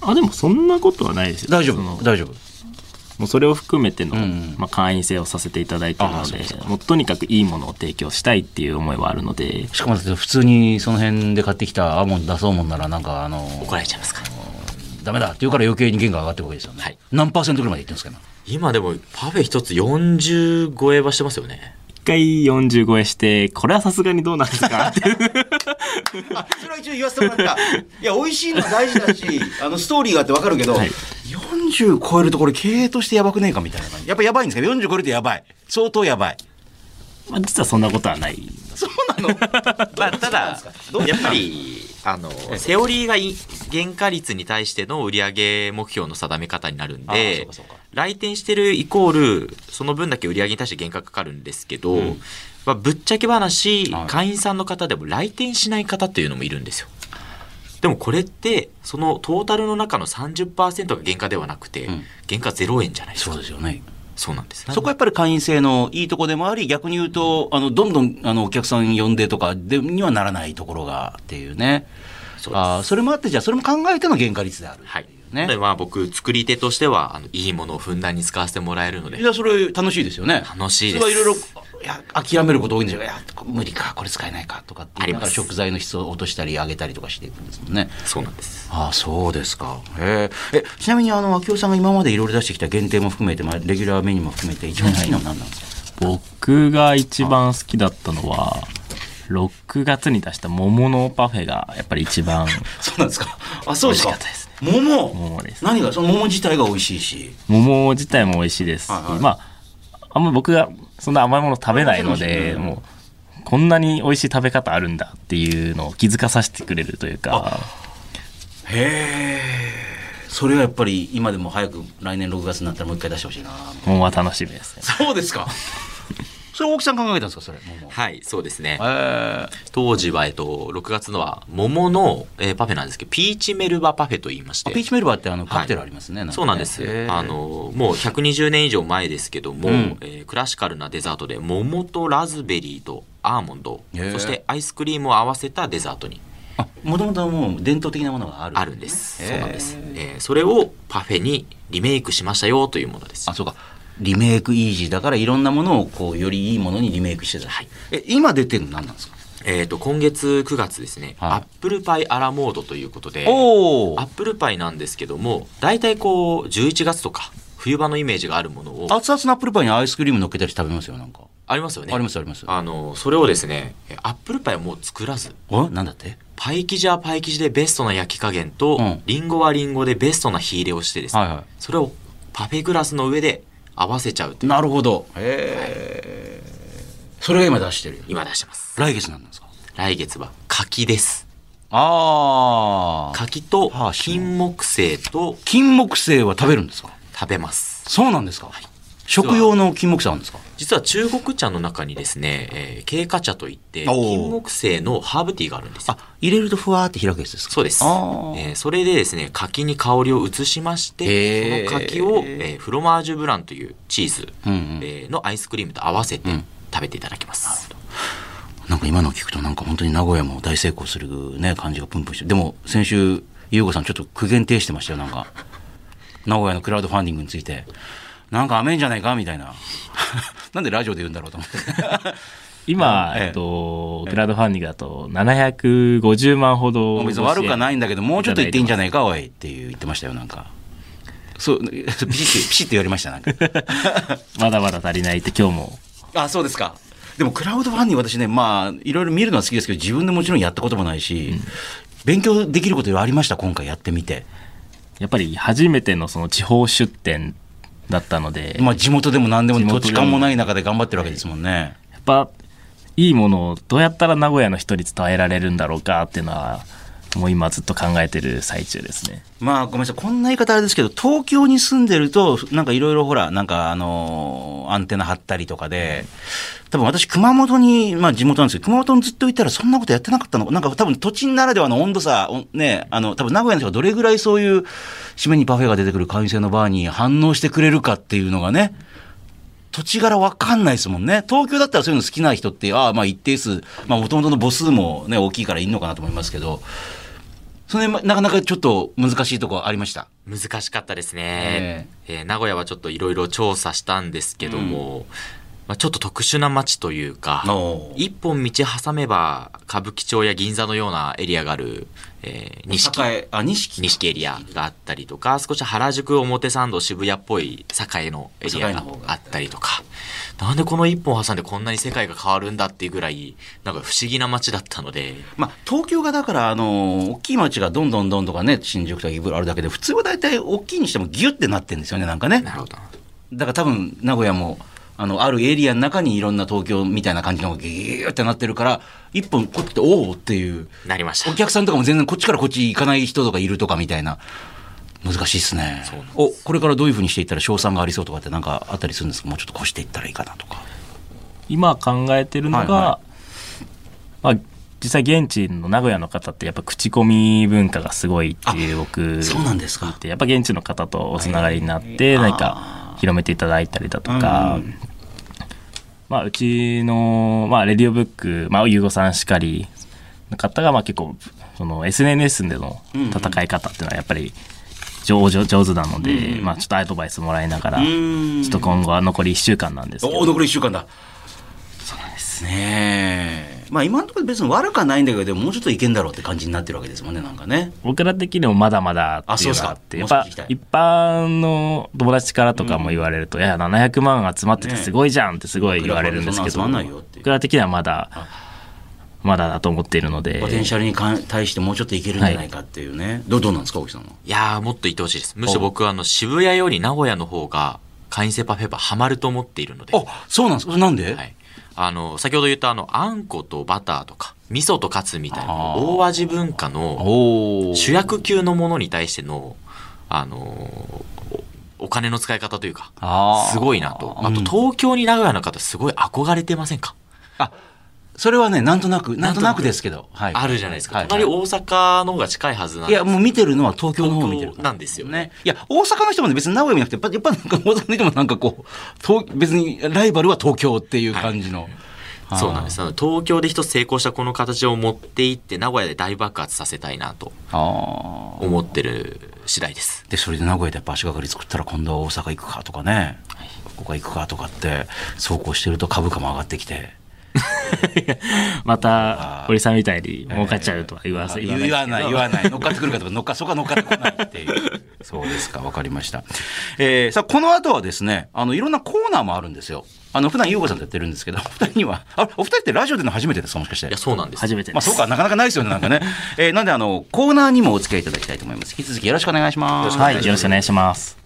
あ、でもそんなことはないですよ。大丈夫大丈夫もうそれを含めての、うん。まあ、会員制をさせていただいてるのでもうとにかくいいものを提供したいっていう思いはあるので。しかも普通にその辺で買ってきたアーモンド出そうもんならなんかあの怒られちゃいますかダメだって言うから余計に原価が上がってるわけですよね、はい。何パーセントぐらいまでいってるんですかね今でもパフェ一つ40超えはしてますよね。一回40超えしてこれはさすがにどうなんですかって あそれは一応言わせてもらった。いや美味しいのは大事だしあのストーリーがあってわかるけど、はい40超えるとこれ経営としてやばくねえかみたいな感じ。やっぱやばいんですか？40超えるとやばい。相当やばい。まあ実はそんなことはない。そうなの？まあ、ただ、やっぱり、あの、セオリーがい原価率に対しての売上目標の定め方になるんで来店してるイコール、その分だけ売上に対して原価かかるんですけど、まあ、ぶっちゃけ話はい、会員さんの方でも来店しない方っていうのもいるんですよ。でもこれって、そのトータルの中の30%が原価ではなくて、ん原価0円じゃないですか。そうですよねそうなんです。そこはやっぱり会員制のいいとこでもあり、逆に言うと、あの、どんどん、あの、お客さん呼んでとかでにはならないところがっていうね。そあーそれもあって、じゃあ、それも考えての原価率である。はい。ねでまあ僕、作り手としては、あの、いいものをふんだんに使わせてもらえるのでい、や、それ楽しいですよね。楽しいですそれはいろいろ、いや、諦めること多いんですよ。いや、無理か、これ使えないかとかって。ありますだから食材の質を落としたり上げたりとかしていくんですもんね。そうなんです。ああ、そうですか。へえ。え、ちなみに、あの、秋夫さんが今までいろいろ出してきた限定も含めて、まあ、レギュラーメニューも含めて、一番好きなのは何なんですか、僕が一番好きだったのは6月に出した桃のパフェがやっぱり一番 そうなんですか。あ、そうですか。美味しかったです桃？桃です何が？その桃自体が美味しいし。桃自体も美味しいですし、はいはいまああんま僕がそんな甘いもの食べないので、うんもうこんなに美味しい食べ方あるんだっていうのを気づかさせてくれるというかへえ。それはやっぱり今でも早く来年6月になったらもう一回出してほしいな。桃は楽しみですねそうですか。それ大木さん考えたんですかそれ。桃。はい、そうですね。え当時は、えっと、6月のは、桃の、えーパフェなんですけど、ピーチメルバパフェと言いまして。ー、ピーチメルバーってあのカクテルありますね。かねそうなんです。あの、もう120年以上前ですけども、うんえークラシカルなデザートで、桃とラズベリーとアーモンド、そしてアイスクリームを合わせたデザートにあ、もともともう伝統的なものがある。あるんです。そうなんです。えーそれをパフェにリメイクしましたよというものですあ、。そうか。リメイクイージーだからいろんなものをこうよりいいものにリメイクしてた。はいえ、今出てるの何なんですか？えっ、と、今月9月ですね、はいアップルパイアラモードということで、おアップルパイなんですけども、大体こう、11月とか、冬場のイメージがあるものを、熱々のアップルパイにアイスクリーム乗っけたり食べますよ、なんか。ありますよね。ありますあります。あの、それをですね、アップルパイをもう作らず、おなんだって？パイ生地はパイ生地でベストな焼き加減と、うんリンゴはリンゴでベストな火入れをしてですね、はいはそれをパフェグラスの上で合わせちゃうというなるほど。へえ。それが今出してる。今出してます。来月なんですか？来月は柿です。ああ。柿とはあ金木犀と金木犀は食べるんですか？食べます。そうなんですか、食用の金木犀あるんですか？実は中国茶の中にですね、えー、経過茶といって、金木犀のハーブティーがあるんですよ。あ、入れるとふわーって開くやつですか？そうです。えーそれでですね、柿に香りを移しまして、その柿を、えーフロマージュブランというチーズ、うんうんえーのアイスクリームと合わせてうん食べていただきます。なんか今の聞くとなんか本当に名古屋も大成功するね、感じがプンプンして。でも先週、優子さんちょっと苦言呈してましたよ、なんか。名古屋のクラウドファンディングについて。なんか甘いんじゃないかみたいな。なんでラジオで言うんだろうと思って。今、えええっと、クラウドファンディングだと750万ほど別に悪くはないんだけど、もうちょっと言っていいんじゃいないか、おいっていう言ってましたよ、なんか。そう、ピシッて、ピシッて言われました、なんか。まだまだ足りないって今日もあ、そうですか。でもクラウドファンディング私ね、まあ、いろいろ見るのは好きですけど、自分でもちろんやったこともないし、勉強できることありました、今回やってみて。やっぱり初めてのその地方出店だったので、まあ、地元でも何でも土地勘もない中で頑張ってるわけですもんね。やっぱいいものをどうやったら名古屋の人に伝えられるんだろうかっていうのはもう今ずっと考えてる最中ですね。まあごめんなさい、こんな言い方あれですけど、東京に住んでると、なんかいろいろほら、なんかあのーアンテナ張ったりとかで、多分私、熊本に、まあ地元なんですけど、熊本にずっといたらそんなことやってなかったのなんか多分土地ならではの温度差、おね、あの、多分名古屋の人がどれぐらいそういう、締めにパフェが出てくる会員制のバーに反応してくれるかっていうのがね、土地柄わかんないですもんね。東京だったらそういうの好きな人って、ああ、まあ一定数、まあもともとの母数もね、大きいからいいのかなと思いますけど、それなかなかちょっと難しいところありました？難しかったですね。えー名古屋はちょっといろいろ調査したんですけども、まあ、ちょっと特殊な街というか、一本道挟めば歌舞伎町や銀座のようなエリアがある、えー、錦栄あ、錦。錦エリアがあったりとか、少し原宿表参道渋谷っぽい栄のエリアがあったりとか、なんでこの一本挟んでこんなに世界が変わるんだっていうぐらい、なんか不思議な街だったので、まあ、東京がだから、あの、大きい街がどんどんどんとかね、新宿とかいろいろあるだけで、普通は大体大きいにしてもギュッてなってるんですよね、なんかね。なるほど。だから多分、名古屋も、あの、あるエリアの中にいろんな東京みたいな感じのがギューってなってるから、一本こっちって、おおっていう、なりましたお。客さんとかも全然こっちからこっち行かない人とかいるとかみたいな。難しいですねそうなん。お、これからどういうふうにしていったら賞賛がありそうとかってなんかあったりするんですか？もうちょっと越していったらいいかなとか。今考えてるのが、はいはまあ、実際現地の名古屋の方ってやっぱ口コミ文化がすごいっていう僕そうなんですかやっぱ現地の方とおつながりになってはい何か広めていただいたりだとか、うん。まあ、うちの、まあ、レディオブック、まあ、ゆうごさんしかりの方がまあ結構その SNS での戦い方っていうのはやっぱり上手上手なので、まあ、ちょっとアドバイスもらいながら、ん。ちょっと今後は残り1週間なんですけど。おお、残り1週間だ。ですね。まあ今のところ別に悪くはないんだけど、でももうちょっといけんだろうって感じになってるわけですもんね、なんかね。僕ら的にもまだまだっていうのがあってやっぱ一般の友達からとかも言われると「いや700万集まっててすごいじゃん」ってすごい言われるんですけどそんな集まんないよっていう僕ら的にはまだまだだと思っているのでポテンシャルにかん対してもうちょっといけるんじゃないかっていうね。どうどうなんですか、大木さんは？いやー、もっといてほしいです。むしろ僕はあの渋谷より名古屋の方が会員制パフェバーハマると思っているので。あ、そうなんですか。なんで、はい。あの、先ほど言ったあの、あんことバターとか、味噌とカツみたいな大味文化の。主役級のものに対しての、あのーおお金の使い方というか、すごいなと。あとうん東京に名古屋の方すごい憧れてませんか？あ、それはね、なんとなく、なんとなくですけど。はい。あるじゃないですか。はい隣大阪の方が近いはずなんでいや、もう見てるのは東京の方を見てるなんですよねね。いや、大阪の人もね、別に名古屋見なくて、やっぱやっぱなんか大阪の人もなんかこう、東別にライバルは東京っていう感じの。そうなんです。東京で一つ成功したこの形を持っていって、名古屋で大爆発させたいなと。思ってる次第です。で、それで名古屋でやっぱ足がかり作ったら今度は大阪行くかとかね、ここ行くかとかって、走行してると株価も上がってきて。また堀さんみたいに儲かっちゃうとは言わせ、言わない、言わない。乗っかってくるかとか、乗っか、そこは乗っかってこないっていう。そうですか、わかりました。えー、さあ、この後はですね、あの、いろんなコーナーもあるんですよ。あの、普段、ゆうごさんとやってるんですけど、お二人には、あ、お二人ってラジオでの初めてですかもしかしていや、。そうなんです。初めてですまあ、そうか、なかなかないですよね、なんかね。えー、なんで、あの、コーナーにもお付き合いいただきたいと思います。引き続きよろしくお願いします。はいよろしくお願いします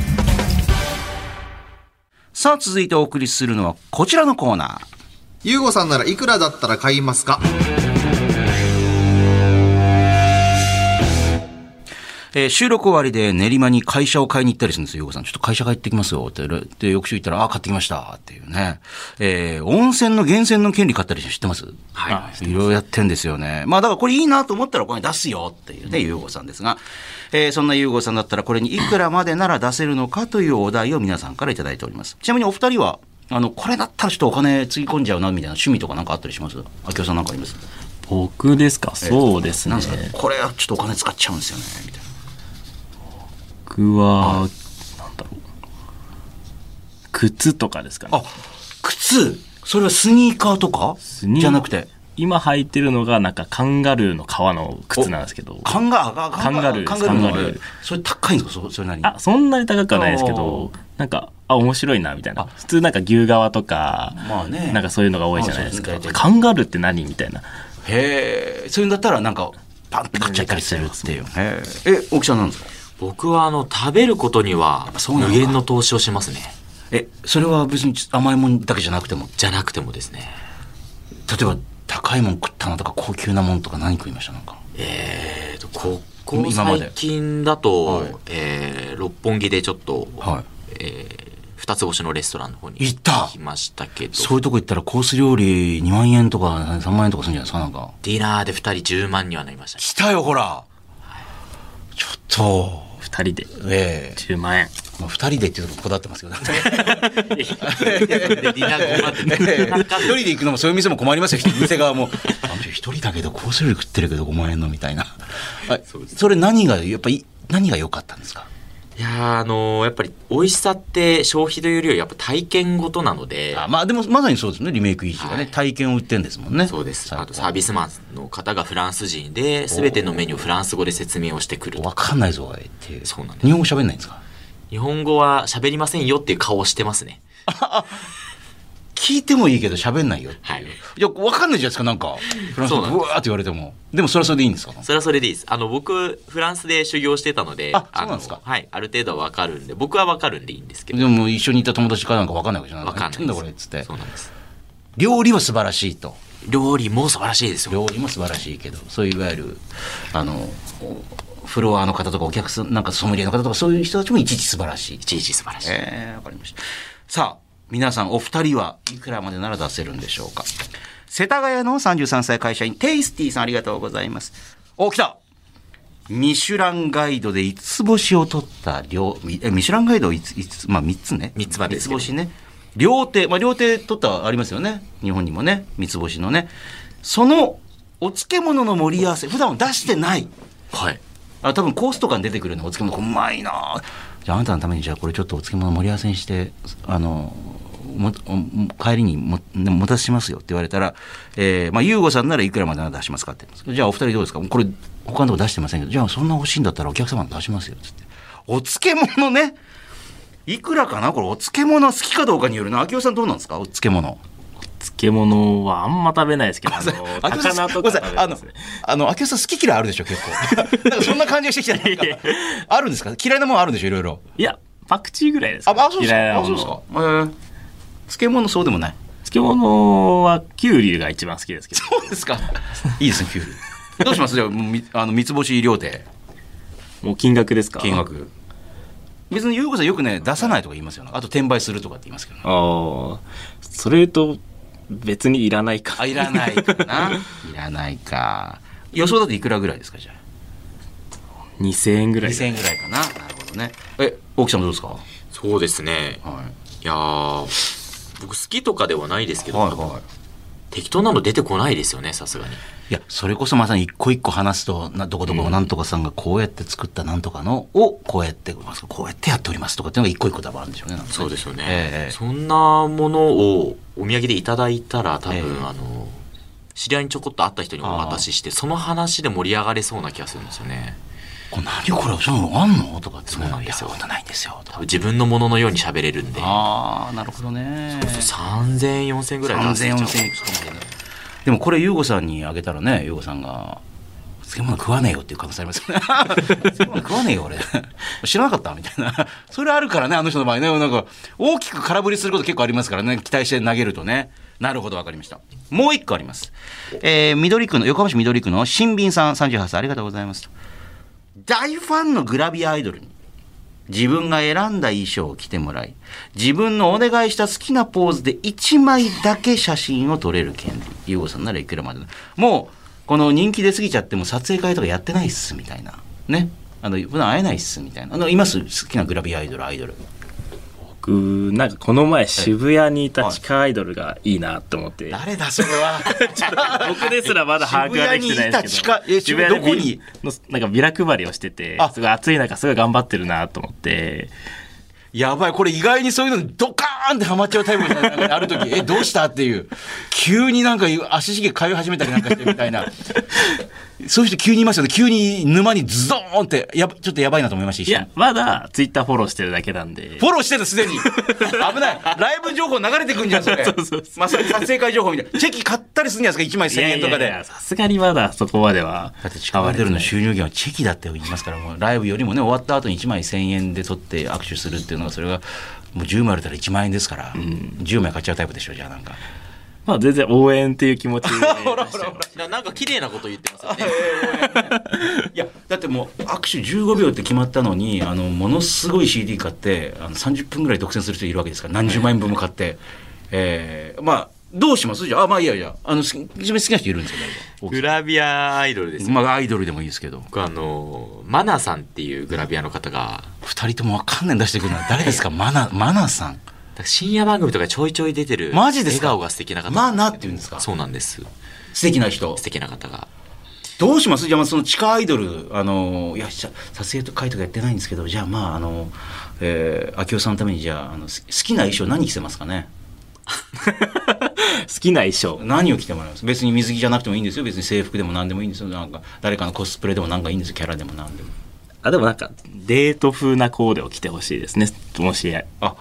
さあ、続いてお送りするのはこちらのコーナー。ゆうごさんならいくらだったら買いますか？えー収録終わりで練馬に会社を買いに行ったりするんですよ、ゆうごさん。ちょっと会社帰ってきますよ、って。で、翌週行ったら、あ、買ってきました、っていうね。えー温泉の源泉の権利買ったり知ってます？はい。いろいろやってんですよね。まあ、だからこれいいなと思ったらこれ出すよっていうね、ゆうごさんですが。えーそんなゆうごさんだったらこれにいくらまでなら出せるのかというお題を皆さんからいただいております。ちなみにお二人は、あの、これだったらちょっとお金つぎ込んじゃうなみたいな趣味とかなんかあったりします明夫さんなんかあります？僕ですか？そうですね。なんですか？これはちょっとお金使っちゃうんですよね、みたいな。僕はなんだろう。靴とかですかね。あ、靴？それはスニーカーとか？じゃなくて。今履いてるのがなんかカンガルーの革の靴なんですけど。カンガー、カンガルーカンガルー。のカンガルー。それ高いんですか？そそれなりに。あそんなに高くはないですけどなんかあ面白いなみたいな。普通なんか牛革とかまあね。なんかそういうのが多いじゃないですか。まあそうですね。カンガルーって何みたいな。へえ、そういうんだったらなんか、パンって買っちゃったりするっていう。へえ、え、大木さんなんですか？僕はあの食べることには無限の投資をしますね。え、それは別に甘いもんだけじゃなくても、じゃなくてもですね。例えば高いもん食ったのとか高級なもんとか何食いました？なんか。えーとここ最近だと、はい。えー六本木でちょっと、はい。えー二つ星のレストランの方に行った？行きましたけど。そういうとこ行ったらコース料理2万円とか3万円とかするんじゃないですか？なんか。ディナーで二人10万にはなりましたね。来たよ、ほら。ちょっと。2人で。ええ。10万円まあ、2人でっていうとここだわってますけど。一人で行くのもそういう店も困りますよ、店側も。一人だけど、コース料理食ってるけど5万円のみたいな。はいそれ何が、やっぱり、何が良かったんですかいやあのーやっぱり美味しさって消費というよりはやっぱ体験ごとなのであまあでもまさにそうですね、リメイクイージーがね、はい体験を売ってんですもんね。そうですあとサービスマンの方がフランス人で全てのメニューをフランス語で説明をしてくるとわかんないぞ、おいって。そうなんです日本語喋んないんですか日本語は喋りませんよっていう顔をしてますね。聞いてもいいけど喋んないよっていう。はい。いや、わかんないじゃないですか、なんか。フランスです。ブワーって言われても。でもそれはそれでいいんですか？それはそれでいいです。あの僕フランスで修行してたのであそうなんですか？のはいある程度は分かるんで僕は分かるんでいいんですけど。でも一緒にいた友達からなんかわかんないわけじゃない分か。んないんだこれっつって。そうなんです。料理は素晴らしいと。料理も素晴らしいですよ。料理も素晴らしいけどそういういわゆるあのおフロアの方とかお客さんなんかソムリエの方とかそういう人たちもいちいち素晴らしい。いちいち素晴らしい、えー、わかりました。さあ皆さんお二人はいくらまでなら出せるんでしょうか。世田谷の33歳会社員テイスティさんありがとうございます。お来た。ミシュランガイドで5つ星を取った料ミシュランガイド 5, つまあ3つね。三つまでですけど。三つ星ね。料亭まあ料亭取ったありますよね。日本にもね。三つ星のね。そのお漬物の盛り合わせ普段は出してない。はいあ多分コースとかに出てくるのお漬物。うまいな。じゃああなたのためにじゃあこれちょっとお漬物盛り合わせにしてあのもお帰りにも持たせしますよって言われたら、えーまあ、優吾さんならいくらまで出しますかってじゃあお二人どうですか？これ他のとこ出してませんけどじゃあそんな欲しいんだったらお客様に出しますよっつって。お漬物ね。いくらかな？これお漬物好きかどうかによるな。秋夫さんどうなんですか？お漬物。漬物はあんま食べないですけどあのとか食べますねあの秋夫さん好き嫌いあるでしょ結構 そんな感じがしてきたな あるんですか？嫌いなもんあるんでしょいろいろいやパクチーぐらいですあ、かあ、そうですか。あ、嫌いなものそうですか。えー漬物そうでもない。漬物はキュウリが一番好きですけどそうですか。いいですね、キュウリ。どうします？じゃあ、あの三つ星料亭もう金額ですか？金額。別に優子さんよくね出さないとか言いますよね。あと転売するとかって言いますけど、ね。ああそれと別にいらないかあ、いらないかな。いらないか。予想だといくらぐらいですかじゃ2000円ぐあ。らい2000円ぐらいかな。なるほどね。え、大木さんどうですか？はそうですねい。いやー僕好きとかではないですけど、はいはい。適当なの出てこないですよねさすがにいや、それこそまさに一個一個話すと、などこどこのなんとかさんがこうやって作ったなんとかのを、こうやって、こうやってやっておりますとかっていうのが一個一個多分あるんでしょうね。ねそうですよね、ええそんなものをお土産でいただいたら多分、ええ。あの知り合いにちょこっと会った人にお渡ししてその話で盛り上がれそうな気がするんですよね。これ何これそういうのあんの？とかって、ね、そうなんですよ。ないんですよ。多分自分のもののように喋れるんで。ああなるほどね。3000円4000円ぐらい出せちゃう。3000 4000円いくかもしれないでもこれ優吾さんにあげたらね優吾さんが漬物食わねえよっていう可能性ありますよね。漬 物食わねえよ俺。知らなかったみたいな。それあるからねあの人の場合ね。なんか大きく空振りすること結構ありますからね。期待して投げるとね。なるほどわかりました。もう一個あります。えー、緑区の横浜市緑区の新民さん38歳。ありがとうございます。大ファンのグラビアアイドルに自分が選んだ衣装を着てもらい自分のお願いした好きなポーズで1枚だけ写真を撮れる権利。優吾さんならいくらまでもうこの人気出過ぎちゃっても撮影会とかやってないっすみたいな。ね。あの普段会えないっすみたいな。あのいます？好きなグラビアアイドルアイドル。僕なんかこの前渋谷にいた地下アイドルがいいなと思って、誰だそれは。僕ですらまだ把握ができてないですけど。渋谷にいた地下？え渋谷でどこに？なんかビラ配りをしててあ。すごい暑い中すごい頑張ってるなと思ってやばい、これ意外にそういうのにドカーンってハマっちゃうタイプじゃない？ある時、え、どうした？っていう。急になんか足しげ通い始めたりなんかしてみたいな。そういう人急にいますよね。急に沼にズドーンって、やばちょっとやばいなと思いました、いや。まだツイッターフォローしてるだけなんでフォローしてるすでに。危ない。ライブ情報流れてくんじゃん、それ。そうそうそうまあ、それ撮影会情報みたいな。チェキ買ったりするんじゃないですか、1枚1000円とかで。さすがにまだそこまではだって地下アイドルの収入源はチェキだって言いますから、もうライブよりもね、終わった後に1枚1000円で取って握手するっていうのが、それがもう10枚売れたら1万円ですから、10枚買っちゃうタイプでしょ、じゃあなんか。まあ全然応援っていう気持ちで ほらほらほら。ななんか綺麗なこと言ってますよね。いや、だってもう握手15秒って決まったのに、あの、ものすごい CD 買って、あの30分ぐらい独占する人いるわけですから、何十万円分も買って。えー、まあ、どうします？じゃあ、あまあいいやいや、あの、好き自分好きな人いるんですよ、グラビアアイドルです。まあ、アイドルでもいいですけど。僕あの、マナさんっていうグラビアの方が、二人ともわかんない出してくるのは誰ですか？マナ、マナさん。深夜番組とかちょいちょい出てる。マジですか？笑顔が素敵な方。マナって言うんですか？そうなんです。素敵な人。素。敵な方が。どうします？じゃあ、まあその地下アイドル、あの、いや、撮影と会とかやってないんですけど、じゃあ、まあ、あの、えー、秋夫さんのために、じゃあ、あの、す好きな衣装何着せますかね？好きな衣装。何を着てもらいます？別に水着じゃなくてもいいんですよ。別に制服でも何でもいいんですよ。なんか誰かのコスプレでも何かいいんですよ。キャラでも何でも。あでもなんかデート風なコーデを着てほしいですね。もしあ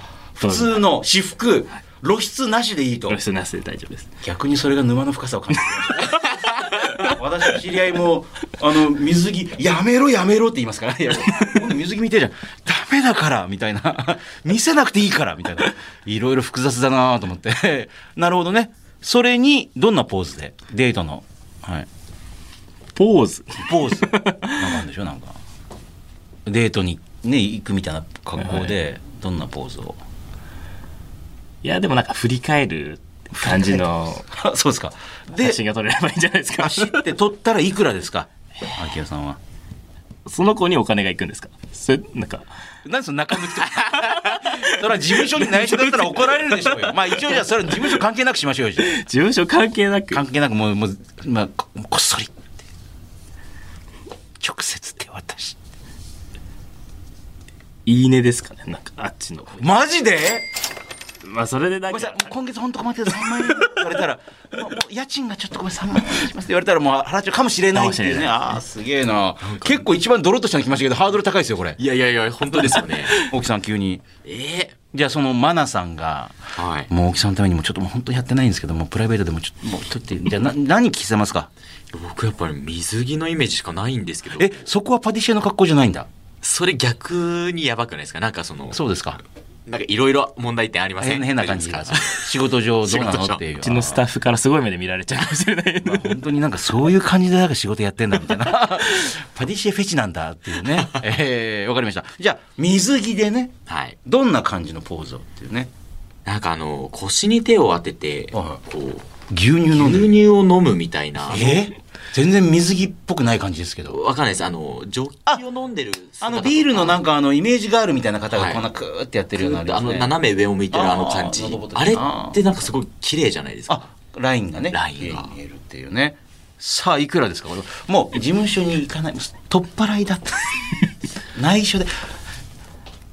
普通の私服露出なしでいいと。露出なしで大丈夫です。逆にそれが沼の深さを感じて私の知り合いもあの水着やめろやめろって言いますからいや今度水着見てるじゃん。ダメだからみたいな。見せなくていいからみたいな。いろいろ複雑だなと思って。なるほどね。それにどんなポーズで？デートの。はい。ポーズ？ポーズ。なんでしょ？なんか。デートにね行くみたいな格好でどんなポーズを？いやでもなんか振り返る感じのあ そうですか。で写真が撮れればいいんじゃないですか。走って撮ったらいくらですか？秋代さんは。その子にお金が行くんですか？それなんか。何その中抜きとか。それは事務所に内緒だったら怒られるでしょうよ。まあ一応じゃあそれは事務所関係なくしましょうよじゃあ。事務所関係なく。関係なくもうもう、まあ、ここっそりって。直接手渡しいいねですかねなんかあっちのマジで？まあそれでだけごめんなさい、もう今月本当困ってて3万円って言われたら、もうもう家賃がちょっとごめん、3万円しますって言われたら、もう払っちゃうかもしれないっていうね。ああ、すげえな。結構一番ドロッとしたの来ましたけど、ハードル高いですよ、これ。いやいやいや、本当ですよね。大木さん、急に。えじゃあ、そのマナさんが、えはい。もう大木さんのためにもちょっともう本当にやってないんですけども、プライベートでもちょっと、もうちょっと、じゃあな、何着せますか？僕やっぱり水着のイメージしかないんですけど。え、そこはパティシエの格好じゃないんだ。それ逆にやばくないですか？なんかその、そうですか。なんかいろいろ問題点ありません？変変な感じが仕事上どうなのっていう。うちのスタッフからすごい目で見られちゃうかもしれないまあ本当になんかそういう感じでなんか仕事やってんだみたいな。パティシエフェチなんだっていうね。えー、わかりました。じゃあ、水着でね、はい。どんな感じのポーズをっていうね。なんかあの、腰に手を当てて、はこう、牛乳。牛乳を飲むみたいな。え？全然水着っぽくない感じですけど。わかんないです。あの、ジョッキを飲んでる。あのビールのなんかあのイメージガールみたいな方がはいこんなクーってやってるようなありまあの。斜め上を向いてるあの感じあれってなんかすごい綺麗じゃないですか。あ、ラインがね。ラインが見えるっていうね。さあ、いくらですか？これもう事務所に行かない。取っ払いだった。内緒で。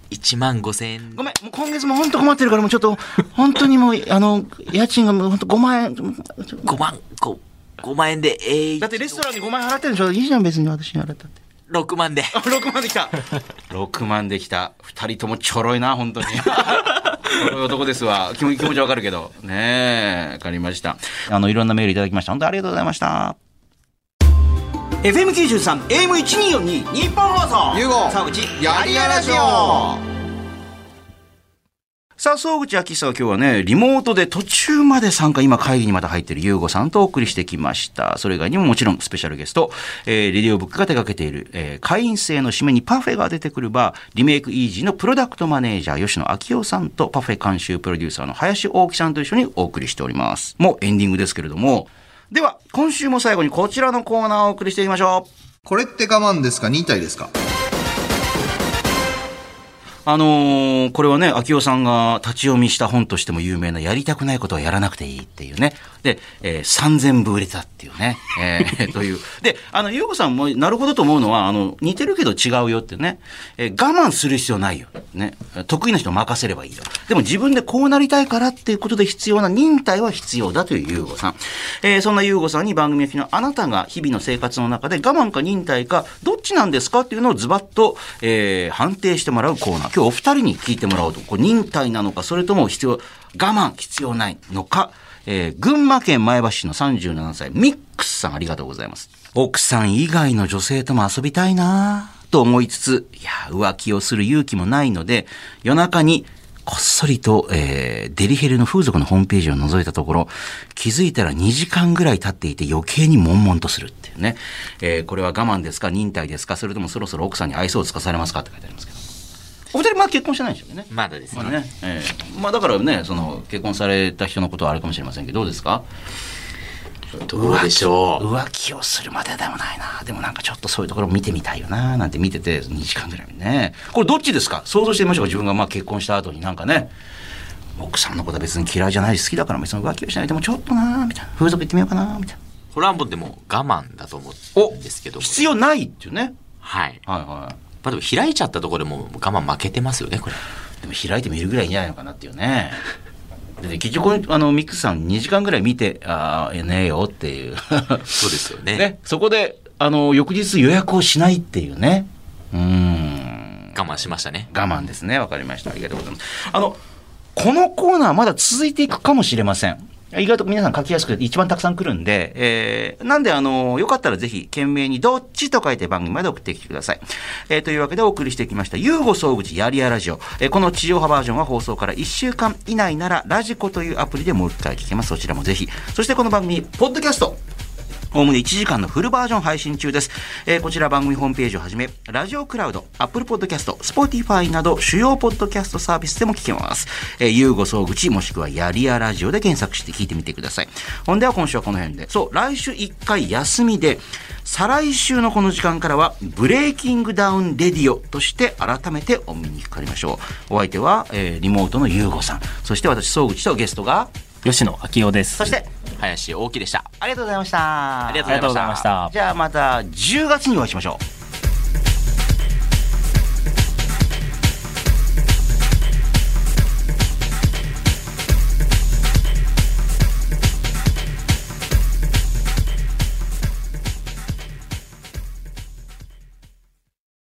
1万5千円。ごめん、もう今月も本当困ってるから、もうちょっと、本当にもう、あの、家賃がもう本当5万円。5万、5、5万円で、えー、だってレストランに5万円払ってるんでしょ？いいじゃん、別に私に払ったって。6万で。あ、6万できた。6万できた。二人ともちょろいな、本当に。ちょろい男ですわ。気持気持ちわかるけど。ねえ、わかりました。あの、いろんなメールいただきました。本当ありがとうございました。FM93、AM1242、日本放送。ゆうご沢口、やりやラジオさあ、総口秋久は今日はね、リモートで途中まで参加、今会議にまた入ってるゆうごさんとお送りしてきました。それ以外にももちろんスペシャルゲスト、えー、レディオブックが手掛けている、えー、会員制の締めにパフェが出てくるバー、リメイクイージーのプロダクトマネージャー、吉野昭夫さんとパフェ監修プロデューサーの林大木さんと一緒にお送りしております。もうエンディングですけれども、では、今週も最後にこちらのコーナーをお送りしていきましょう。これって我慢ですか？忍耐ですか？あのーこれはね、秋代さんが立ち読みした本としても有名な、やりたくないことはやらなくていいっていうね。で、えー3000部売れたっていうね。えー という。で、あの、ゆうこさんもなるほどと思うのは、あの、似てるけど違うよってね。えー我慢する必要ないよ。ね。得意な人任せればいいよ。でも自分でこうなりたいからっていうことで必要な忍耐は必要だというゆうごさん。えーそんなゆうごさんに番組は昨日、あなたが日々の生活の中で我慢か忍耐か、どっちなんですかっていうのをズバッと、えー判定してもらうコーナー。今日お二人に聞いてもらおうと。これ忍耐なのか、それとも必要、我慢必要ないのか。えー群馬県前橋市の37歳、ミックスさんありがとうございます。奥さん以外の女性とも遊びたいなと思いつつ、いや、浮気をする勇気もないので、夜中にこっそりと、えーデリヘルの風俗のホームページを覗いたところ、気づいたら2時間ぐらい経っていて余計に悶々とするっていうね。えーこれは我慢ですか？忍耐ですか？それともそろそろ奥さんに愛想をつかされますか？って書いてありますけど。お二人まだ結婚してないんですよね。まだですね。まあね、ええまあだからね、その結婚された人のことはあるかもしれませんけど、どうですか？どうでしょう。浮気をするまででもないな。でもなんかちょっとそういうところ見てみたいよな。なんて見てて2時間ぐらいね。これどっちですか？想像してみましょうか。自分がまあ結婚した後になんかね、奥さんのことは別に嫌いじゃないし好きだから別に浮気をしないでもちょっとなみたいな。風俗行ってみようかなみたいな。これはもうでも我慢だと思うんですけど。必要ないっていうね。はい。はいはい。まあでも開いちゃったところでもう我慢負けてますよね、これ。でも開いてみるぐらいいいんじゃないのかなっていうね。で結局、あの、ミックスさん2時間ぐらい見て、ああ、ええねえよっていう。そうですよね。ね、そこで、あの、翌日予約をしないっていうね。うーん。我慢しましたね。我慢ですね。わかりました。ありがとうございます。あの、このコーナーまだ続いていくかもしれません。意外と皆さん書きやすくて一番たくさん来るんで、えー、なんであの、よかったらぜひ懸命にどっちと書いて番組まで送ってきてください。えー、というわけでお送りしてきました、ユーゴ総口やりやラジオ。えー、この地上波バージョンは放送から1週間以内なら、ラジコというアプリでもう一回聞けます。そちらもぜひ。そしてこの番組、ポッドキャスト。おおむね1時間のフルバージョン配信中です。えーこちら番組ホームページをはじめ、ラジオクラウド、アップルポッドキャスト、スポティファイなど主要ポッドキャストサービスでも聞けます。えー、ゆうご総口もしくはやりやラジオで検索して聞いてみてください。ほんでは今週はこの辺で。そう、来週1回休みで、再来週のこの時間からは、ブレイキングダウンレディオとして改めてお目にかかりましょう。お相手は、えーリモートのゆうごさん。そして私、総口とゲストが、吉野昭夫です。そして、林大きでした。ありがとうございました。ありがありがとうございました。じゃあまた10月にお会いしましょう。